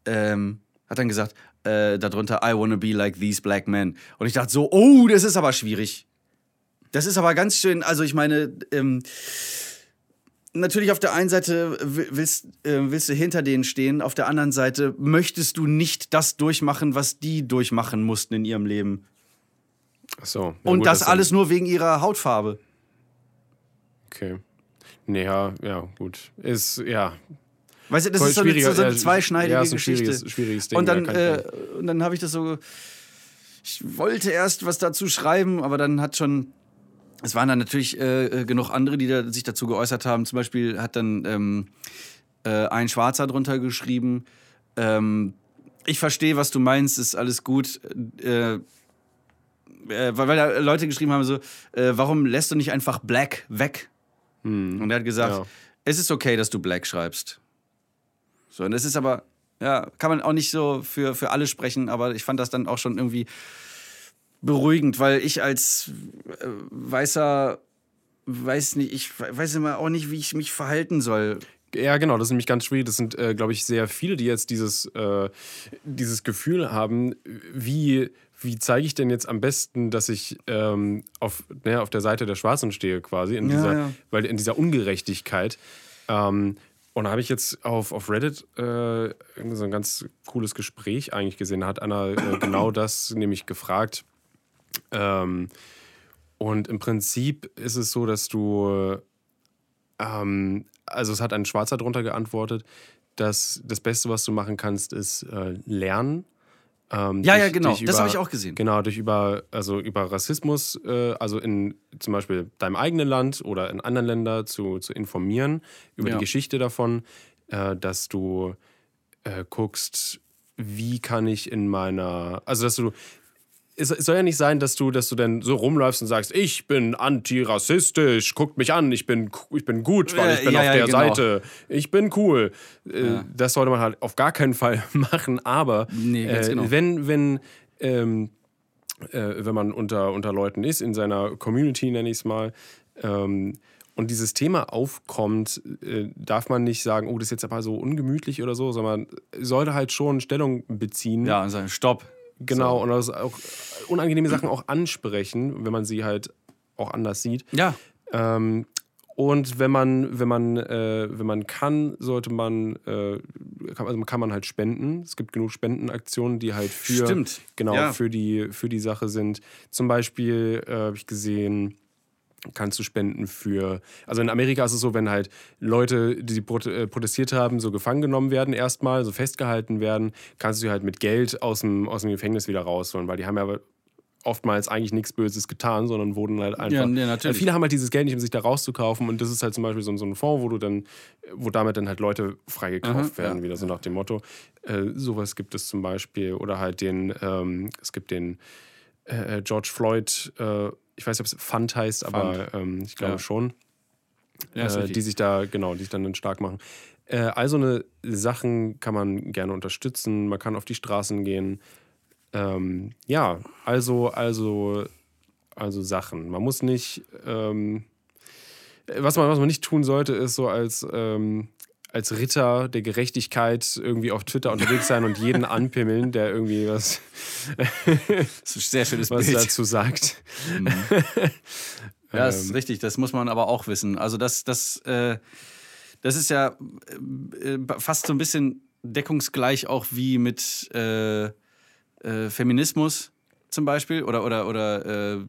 ähm, hat dann gesagt, äh, darunter, I wanna be like these black men. Und ich dachte so, oh, das ist aber schwierig. Das ist aber ganz schön, also ich meine, ähm, natürlich auf der einen Seite wi- willst, äh, willst du hinter denen stehen, auf der anderen Seite möchtest du nicht das durchmachen, was die durchmachen mussten in ihrem Leben. Ach so, ja Und gut, das ist alles nur wegen ihrer Hautfarbe. Okay. Nee, ja, ja, gut. Ist, ja. Weißt du, das Voll ist so eine, so eine ja, zweischneidige ja, ist ein Geschichte. schwieriges- schwieriges Ding, und dann, ja, äh, und dann habe ich das so. Ich wollte erst was dazu schreiben, aber dann hat schon. Es waren dann natürlich äh, äh, genug andere, die da, sich dazu geäußert haben. Zum Beispiel hat dann ähm, äh, ein Schwarzer drunter geschrieben. Ähm, ich verstehe, was du meinst, ist alles gut. Äh, äh, weil, da Leute geschrieben haben, so, äh, warum lässt du nicht einfach Black weg? Und er hat gesagt, Ja. es ist okay, dass du Black schreibst. So, und es ist aber, ja, kann man auch nicht so für, für alle sprechen, aber ich fand das dann auch schon irgendwie beruhigend, weil ich als äh, weißer, weiß nicht, ich weiß immer auch nicht, wie ich mich verhalten soll. Ja, genau, das ist nämlich ganz schwierig. Das sind, äh, glaube ich, sehr viele, die jetzt dieses, äh, dieses Gefühl haben, wie, wie zeige ich denn jetzt am besten, dass ich ähm, auf, ne, auf der Seite der Schwarzen stehe, quasi, in Ja, dieser, ja. Weil in dieser Ungerechtigkeit. Ähm, und da habe ich jetzt auf, auf Reddit äh, so ein ganz cooles Gespräch eigentlich gesehen. Da hat einer äh, genau das nämlich gefragt. Ähm, und im Prinzip ist es so, dass du ähm, also es hat ein Schwarzer drunter geantwortet, dass das Beste, was du machen kannst, ist äh, lernen. Ähm, Ja, dich- ja, genau. dich Das über- habe ich auch gesehen. Genau, durch über, also über Rassismus, äh, also in zum Beispiel deinem eigenen Land oder in anderen Ländern zu, zu informieren, über Ja. die Geschichte davon, äh, dass du äh, guckst, wie kann ich in meiner, also dass du es soll ja nicht sein, dass du, dass du dann so rumläufst und sagst, ich bin antirassistisch, guckt mich an, ich bin, ich bin gut, weil Ja, ich bin ja, auf ja, der genau. Seite, ich bin cool. Äh, Das sollte man halt auf gar keinen Fall [LAUGHS] machen, aber Nee, äh, genau. wenn, wenn, ähm, äh, wenn man unter, unter Leuten ist, in seiner Community nenne ich es mal, ähm, und dieses Thema aufkommt, äh, darf man nicht sagen, oh, das ist jetzt aber so ungemütlich oder so, sondern sollte halt schon Stellung beziehen. Ja, und sagen, stopp. Genau, und das auch unangenehme Sachen auch ansprechen, wenn man sie halt auch anders sieht. Ja. Ähm, und wenn man, wenn man, äh, wenn man kann, sollte man, äh, kann, also kann man halt spenden. Es gibt genug Spendenaktionen, die halt für, Stimmt. genau, Ja. für, die, für die Sache sind. Zum Beispiel äh, habe ich gesehen, kannst du spenden für. Also in Amerika ist es so, wenn halt Leute, die äh, protestiert haben, so gefangen genommen werden, erstmal, so festgehalten werden, kannst du sie halt mit Geld aus dem, aus dem Gefängnis wieder rausholen, weil die haben ja oftmals eigentlich nichts Böses getan, sondern wurden halt einfach. Ja, nee, natürlich. Äh, Viele haben halt dieses Geld nicht, um sich da rauszukaufen. Und das ist halt zum Beispiel so, so ein Fonds, wo du dann, wo damit dann halt Leute freigekauft werden, ja. wieder so nach dem Motto. Äh, sowas gibt es zum Beispiel. Oder halt den, ähm, es gibt den äh, George Floyd, äh, ich weiß nicht, ob es Fund heißt, aber ähm, ich glaube Ja. schon. Ja, äh, die sich da, genau, die sich dann, dann stark machen. Äh, all so eine Sachen kann man gerne unterstützen. Man kann auf die Straßen gehen. Ähm, ja, also, also, also Sachen. Man muss nicht, ähm, was, man, was man nicht tun sollte, ist so als, ähm, als Ritter der Gerechtigkeit irgendwie auf Twitter unterwegs sein und jeden [LAUGHS] anpimmeln, der irgendwie was, sehr schönes was Bild. dazu sagt. [LAUGHS] Ja, das ist Ähm. richtig, das muss man aber auch wissen. Also das, das, äh, das ist ja äh, fast so ein bisschen deckungsgleich auch wie mit äh, äh, Feminismus zum Beispiel oder oder oder äh,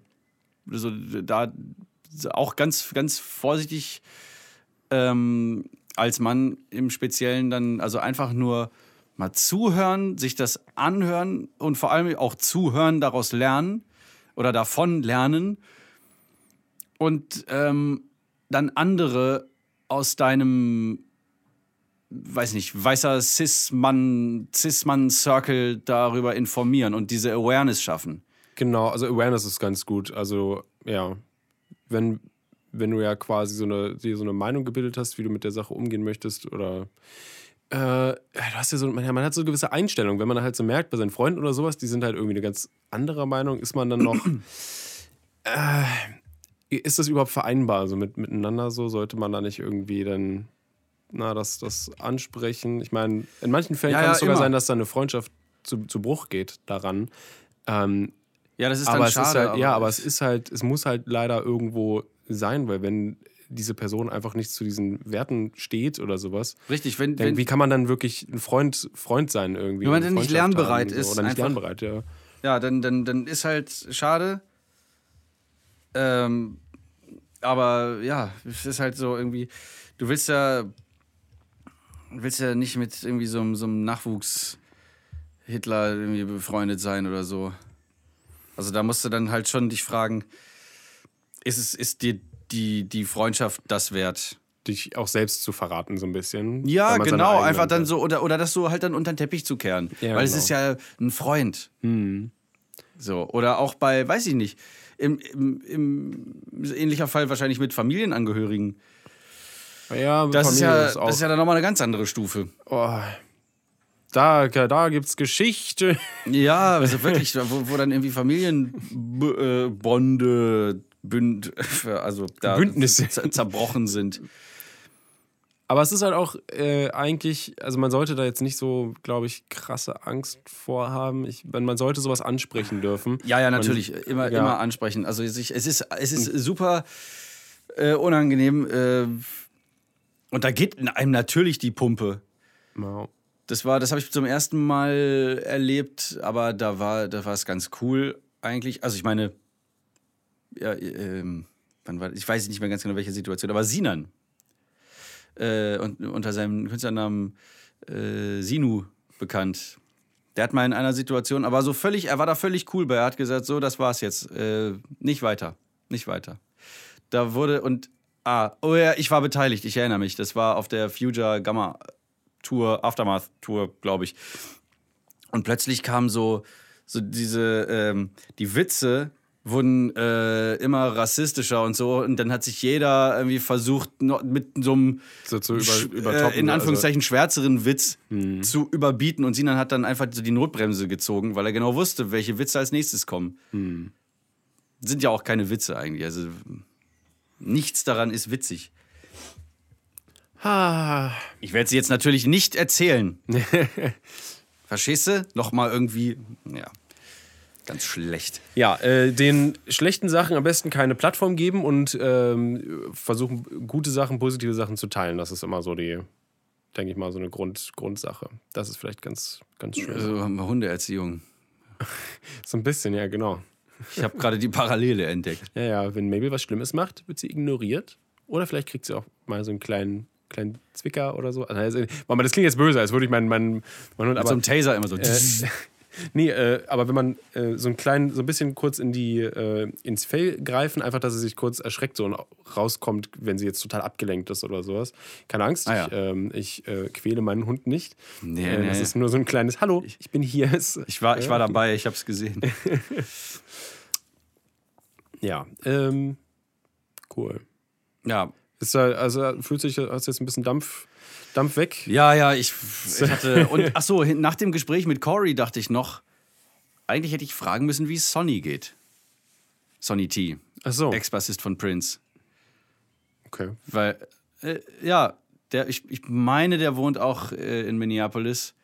so da auch ganz ganz vorsichtig ähm, als Mann im Speziellen dann also einfach nur mal zuhören, sich das anhören und vor allem auch zuhören, daraus lernen oder davon lernen und ähm, dann andere aus deinem, weiß nicht, weißer Cis-Mann, Cis-Mann-Circle darüber informieren und diese Awareness schaffen. Genau, also Awareness ist ganz gut. Also, ja, wenn, wenn du ja quasi so eine, dir so eine Meinung gebildet hast, wie du mit der Sache umgehen möchtest oder äh, du hast ja so, man, man hat so eine gewisse Einstellung. Wenn man halt so merkt, bei seinen Freunden oder sowas, die sind halt irgendwie eine ganz andere Meinung, ist man dann noch. [CLEARS THROAT] äh, ist das überhaupt vereinbar? So mit, miteinander so? Sollte man da nicht irgendwie dann, na, das, das ansprechen? Ich meine, in manchen Fällen Ja, kann ja, es sogar immer. sein, dass da eine Freundschaft zu, zu Bruch geht daran. Ähm, Ja, das ist aber dann schade. ist halt, ja, aber es ist halt, es muss halt leider irgendwo sein, weil wenn diese Person einfach nicht zu diesen Werten steht oder sowas, richtig, wenn, dann, wenn wie kann man dann wirklich ein Freund, Freund sein irgendwie? Wenn man dann nicht lernbereit haben, ist, Oder nicht einfach- lernbereit, ja. ja, dann, dann, dann ist halt schade. Ähm, aber ja, es ist halt so irgendwie, du willst ja, willst ja nicht mit irgendwie so, einem- so einem Nachwuchs-Hitler irgendwie befreundet sein oder so. Also da musst du dann halt schon dich fragen, ist es, ist dir die, die Freundschaft das wert? Dich auch selbst zu verraten, so ein bisschen. Ja, genau, einfach dann so, oder, oder das so halt dann unter den Teppich zu kehren. Ja, Weil es genau. ist ja ein Freund. Hm. So, oder auch bei, weiß ich nicht, im, im, im ähnlicher Fall wahrscheinlich mit Familienangehörigen. Ja, Das, ist Familie ja, ist das ist ja dann nochmal eine ganz andere Stufe. oh, da, da gibt's Geschichte. Ja, [LAUGHS] also wirklich, wo, wo dann irgendwie Familienbonde, Bünd, [LAUGHS] also da Bündnisse. zer- zerbrochen sind. Aber es ist halt auch äh, eigentlich, also man sollte da jetzt nicht so, glaube ich, krasse Angst vorhaben. Ich, man man sollte sowas ansprechen dürfen. Ja, ja, Man- natürlich. immer, ja. immer ansprechen. Also es ist, es ist, es ist super äh, unangenehm. Äh, und da geht einem natürlich die Pumpe. Ja. Das war, das habe ich zum ersten Mal erlebt, aber da war, da war es ganz cool eigentlich. Also ich meine, ja, ähm, wann war, ich weiß nicht mehr ganz genau welche Situation, aber Sinan äh, und, unter seinem Künstlernamen äh, Sinu bekannt. Der hat mal in einer Situation, aber so völlig, er war da völlig cool bei. Er hat gesagt, so, das war's jetzt, äh, nicht weiter, nicht weiter. Da wurde und ah, oh ja, ich war beteiligt, ich erinnere mich. Das war auf der Future Gamma Tour, Aftermath Tour, glaube ich. Und plötzlich kam so, so diese, ähm, die Witze wurden äh, immer rassistischer und so. Und dann hat sich jeder irgendwie versucht, mit so einem So zu über, äh, in Anführungszeichen schwärzeren Witz Mhm. zu überbieten. Und Sinan hat dann einfach so die Notbremse gezogen, weil er genau wusste, welche Witze als nächstes kommen. Mhm. Sind ja auch keine Witze eigentlich. Also nichts daran ist witzig. Also, Ich werde sie jetzt natürlich nicht erzählen. [LAUGHS] Verstehst du? Nochmal irgendwie, ja. Ganz schlecht. Ja, äh, den schlechten Sachen am besten keine Plattform geben und ähm, versuchen, gute Sachen, positive Sachen zu teilen. Das ist immer so die, denke ich mal, so eine Grund, Grundsache. Das ist vielleicht ganz, ganz schön. Also Hundeerziehung. [LAUGHS] So ein bisschen, ja, genau. Ich habe gerade die Parallele entdeckt. Ja, ja, wenn Mabel was Schlimmes macht, wird sie ignoriert. Oder vielleicht kriegt sie auch mal so einen kleinen, kleinen Zwicker oder so. Also, Mama, das klingt jetzt böse, als würde ich meinen mein, mein Hund. Mit so einem Taser immer so. Äh, nee, äh, aber wenn man äh, so ein klein, so ein bisschen kurz in die, äh, ins Fell greifen, einfach, dass sie sich kurz erschreckt so und rauskommt, wenn sie jetzt total abgelenkt ist oder sowas. Keine Angst, Ah, ja. ich, ähm, ich äh, quäle meinen Hund nicht. Nee, äh, Das nee. ist nur so ein kleines Hallo, ich bin hier. Ich war, ich war dabei, ich habe es gesehen. [LAUGHS] Ja, ähm, cool. Ja, Ist da, also fühlt sich, hast jetzt ein bisschen Dampf, Dampf weg? Ja, ja, ich, ich hatte. Und ach so, nach dem Gespräch mit Corey dachte ich noch, eigentlich hätte ich fragen müssen, wie es Sonny geht. Sonny T, Ach so, Ex-Bassist von Prince. okay. Weil, äh, ja, der, ich, ich meine, der wohnt auch äh, in Minneapolis.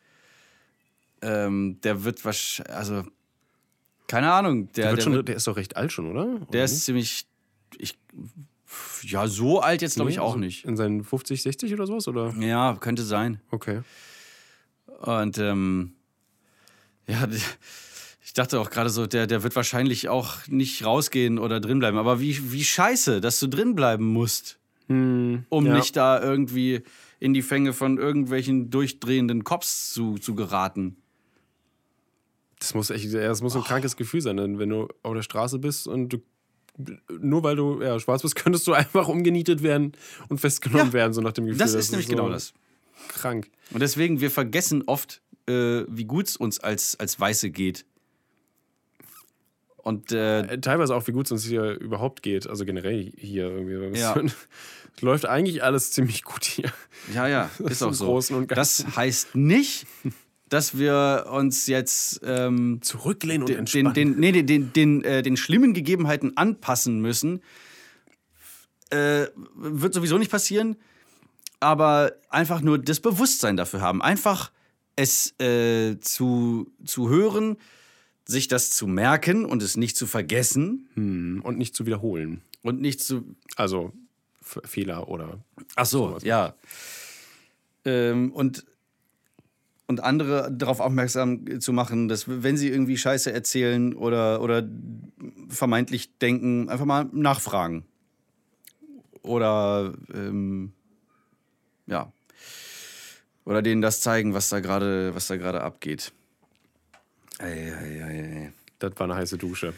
Ähm, der wird wahrscheinlich, also, keine Ahnung, der, Der, wird der, schon, wird, der ist doch recht alt schon, oder? Oder der nicht? ist ziemlich, ich, ja, so alt jetzt glaube ich Nee, auch also nicht. In seinen 50, 60 oder sowas? Oder? Ja, könnte sein. Okay. Und ähm, ja, [LAUGHS] ich dachte auch gerade so, der, der wird wahrscheinlich auch nicht rausgehen oder drinbleiben. Aber wie, wie scheiße, dass du drinbleiben musst, um ja. nicht da irgendwie in die Fänge von irgendwelchen durchdrehenden Cops zu, zu geraten. Das muss echt, das muss ein krankes Gefühl sein, wenn du auf der Straße bist und du nur weil du ja, schwarz bist, [LAUGHS] könntest du einfach umgenietet werden und festgenommen Ja, werden, so nach dem Gefühl. Das, ist nämlich so genau das. Krank. Und deswegen, wir vergessen oft, äh, wie gut es uns als, als Weiße geht. Und äh, Äh, Teilweise auch, wie gut es uns hier überhaupt geht, also generell hier irgendwie. Ja. Es [LAUGHS] läuft eigentlich alles ziemlich gut hier. Ja, ja, ist auch so. Das heißt nicht, dass wir uns jetzt ähm, Zurücklehnen und den, entspannen. den, nee, den, den, den, äh, den schlimmen Gegebenheiten anpassen müssen. Äh, wird sowieso nicht passieren, aber einfach nur das Bewusstsein dafür haben. Einfach es äh, zu, zu hören, sich das zu merken und es nicht zu vergessen und nicht zu wiederholen. und nicht zu Also Fehler oder. Ach so, Sowas. ja. Ähm, und, und andere darauf aufmerksam zu machen, dass wenn sie irgendwie Scheiße erzählen oder, oder vermeintlich denken, einfach mal nachfragen. Oder ähm, ja. Oder denen das zeigen, was da gerade, was da gerade abgeht. Ei, ei, ei, ei. Das war eine heiße Dusche.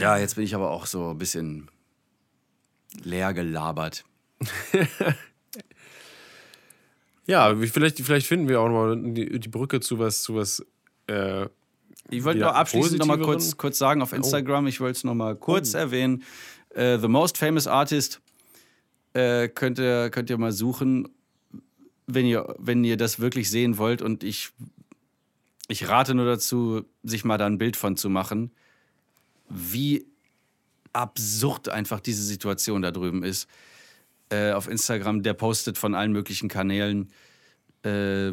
Ja, jetzt bin ich aber auch so ein bisschen leer gelabert. [LAUGHS] Ja, vielleicht, vielleicht finden wir auch noch mal die, die Brücke zu was, zu was. Äh, Ich wollte nur abschließend noch mal positiveren- kurz, kurz sagen auf Instagram, ich wollte es noch mal kurz erwähnen. Äh, The Most Famous Artist äh, könnt, ihr, könnt ihr mal suchen, wenn ihr, wenn ihr das wirklich sehen wollt. Und ich, ich rate nur dazu, sich mal da ein Bild von zu machen, wie absurd einfach diese Situation da drüben ist. Äh, auf Instagram, der postet von allen möglichen Kanälen, äh,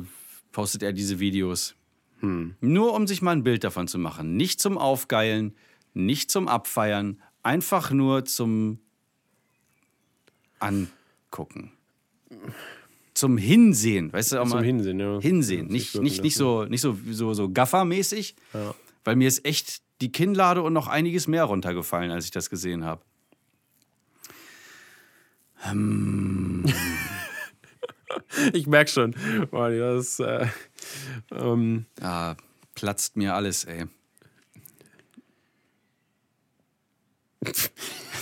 postet er diese Videos. Nur um sich mal ein Bild davon zu machen. Nicht zum Aufgeilen, nicht zum Abfeiern, einfach nur zum Angucken. Zum Hinsehen, weißt du auch Zum mal? Hinsehen, ja. Hinsehen, Ja, nicht, nicht, nicht so, nicht so, so, so Gaffer-mäßig, Ja. weil mir ist echt die Kinnlade und noch einiges mehr runtergefallen, als ich das gesehen habe. [LAUGHS] Ich merke schon. Mann, das, äh, ähm, Da platzt mir alles, ey. [LAUGHS]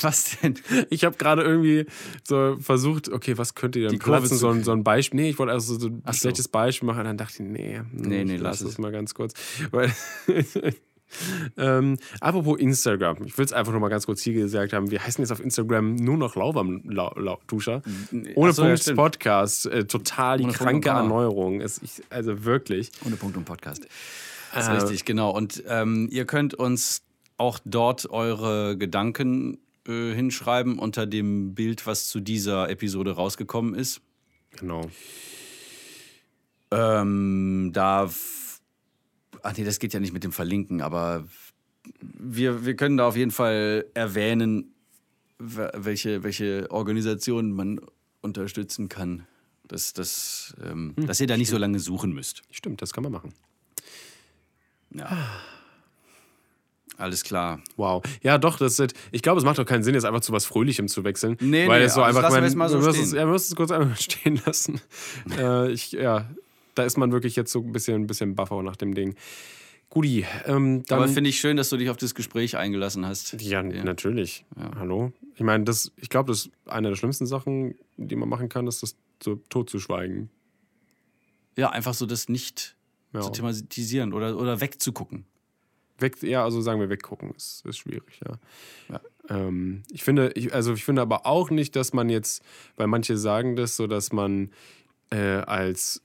Was denn? ich habe gerade irgendwie so versucht, okay, was könnte denn Die platzen? So ein, so ein Beispiel. Nee, ich wollte also so ein Ach so. schlechtes Beispiel machen. Dann dachte ich, nee, Nee, nee, lass lass es mal ganz kurz. Weil, [LAUGHS] ähm, apropos Instagram. Ich will es einfach noch mal ganz kurz hier gesagt haben. Wir heißen jetzt auf Instagram nur noch Lauwarm Lau, Lau, Duscher. Ohne Ach so, ja, Punkt stimmt. Podcast. Äh, total die Ohne kranke. Erneuerung. Es, ich, also wirklich. Ohne Punkt und Podcast. Das ist Äh, richtig, genau. Und ähm, ihr könnt uns auch dort eure Gedanken äh, hinschreiben unter dem Bild, was zu dieser Episode rausgekommen ist. Genau. Ähm, da, ach nee, das geht ja nicht mit dem Verlinken, aber wir, wir können da auf jeden Fall erwähnen, welche, welche Organisationen man unterstützen kann. Dass, dass, ähm, dass ihr da nicht so lange suchen müsst. Stimmt, das kann man machen. Ja. Alles klar. Wow. Ja, doch, das ist, ich glaube, es macht doch keinen Sinn, jetzt einfach zu was Fröhlichem zu wechseln. Nee, weil nee, es so also einfach, lassen wir mein- es mal so es, stehen. ja, wir müssen es kurz einmal [LAUGHS] stehen lassen. [LAUGHS] äh, ich, ja, da ist man wirklich jetzt so ein bisschen, ein bisschen buffer nach dem Ding. Guti, ähm, dann. Aber finde ich schön, dass du dich auf das Gespräch eingelassen hast. ja, natürlich. Hallo. Ich meine, das, ich glaube, das ist eine der schlimmsten Sachen, die man machen kann, ist das so tot zu schweigen. Ja, einfach so das nicht Ja. zu thematisieren oder, oder wegzugucken. Weg, ja, also sagen wir weggucken, ist, ist schwierig, ja. Ja. Ähm, ich finde, ich, also ich finde aber auch nicht, dass man jetzt, weil manche sagen das so, dass man äh, als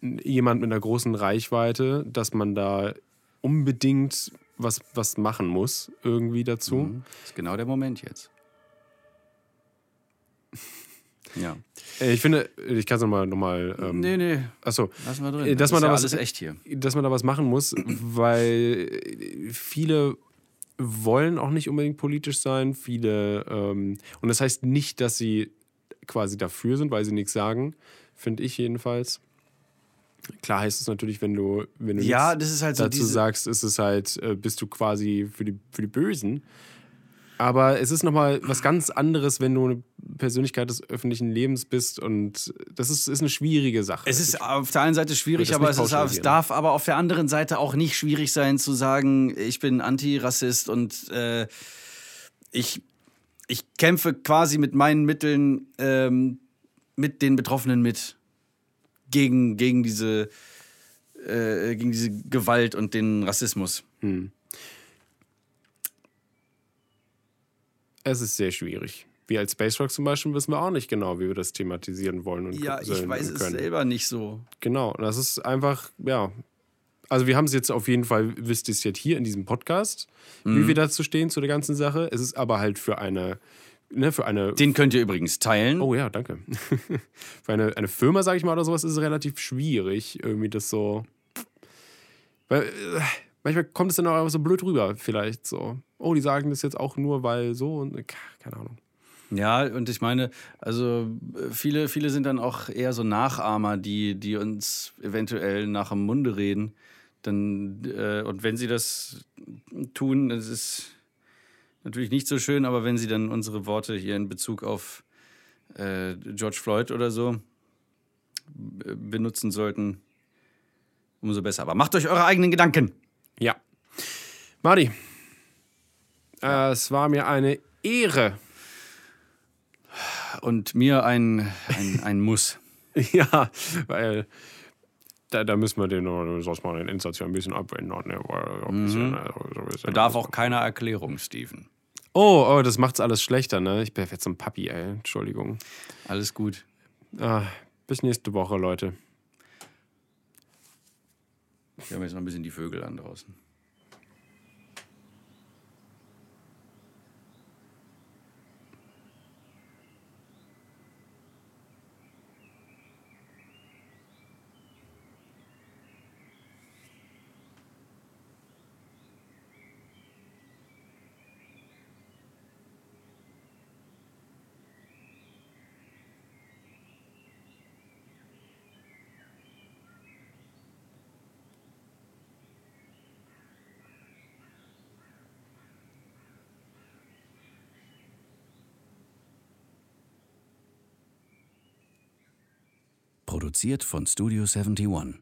jemand mit einer großen Reichweite, dass man da unbedingt was, was machen muss, irgendwie dazu. Mhm. Das ist genau der Moment jetzt. [LAUGHS] Ja. Äh, Ich finde, ich kann es nochmal, noch mal, ähm, Nee, nee, achso, lassen wir drin. Äh, dass das man ist da ja was- alles echt hier. dass man da was machen muss, weil viele wollen auch nicht unbedingt politisch sein. Viele, ähm, und das heißt nicht, dass sie quasi dafür sind, weil sie nichts sagen, finde ich jedenfalls. Klar heißt es natürlich, wenn du, wenn du Ja, das ist halt so dazu diese- sagst, ist es halt, äh, bist du quasi für die, für die Bösen. Aber es ist nochmal was ganz anderes, wenn du eine Persönlichkeit des öffentlichen Lebens bist und das ist, ist eine schwierige Sache. Es ist auf der einen Seite schwierig, aber es, ist, es darf aber auf der anderen Seite auch nicht schwierig sein zu sagen, ich bin Antirassist und äh, ich, ich kämpfe quasi mit meinen Mitteln ähm, mit den Betroffenen mit gegen, gegen, diese, äh, gegen diese Gewalt und den Rassismus. Es ist sehr schwierig. Wir als Space Rock zum Beispiel wissen wir auch nicht genau, wie wir das thematisieren wollen und Ja, ich weiß es selber nicht so. Genau, das ist einfach, ja. Also wir haben es jetzt auf jeden Fall, wisst ihr es jetzt hier in diesem Podcast, Mhm. wie wir dazu stehen zu der ganzen Sache. Es ist aber halt für eine, ne, für eine Den könnt ihr übrigens teilen. Oh ja, danke. [LAUGHS] Für eine, eine Firma, sag ich mal, oder sowas, ist es relativ schwierig, irgendwie das so. Weil äh, manchmal kommt es dann auch so blöd rüber, vielleicht so. Oh, die sagen das jetzt auch nur, weil so und äh, keine Ahnung. Ja, und ich meine, also äh, viele, viele sind dann auch eher so Nachahmer, die, die uns eventuell nach dem Munde reden. Dann, äh, und wenn sie das tun, das ist natürlich nicht so schön, aber wenn sie dann unsere Worte hier in Bezug auf äh, George Floyd oder so benutzen sollten, umso besser. Aber macht euch eure eigenen Gedanken. Ja. Marty, äh, es war mir eine Ehre. Und mir ein, ein, ein Muss. [LAUGHS] ja, weil da, da müssen wir den sonst mal den Insatz ja ein bisschen abwenden. Ne? Ein bisschen, also so ein bisschen- Bedarf auch keiner Erklärung, Steven. Oh, oh, das macht's alles schlechter, ne? Ich bin jetzt so ein Papi, ey. Entschuldigung. Alles gut. Ah, bis nächste Woche, Leute. Wir haben jetzt noch ein bisschen die Vögel an draußen. Produziert von Studio 71.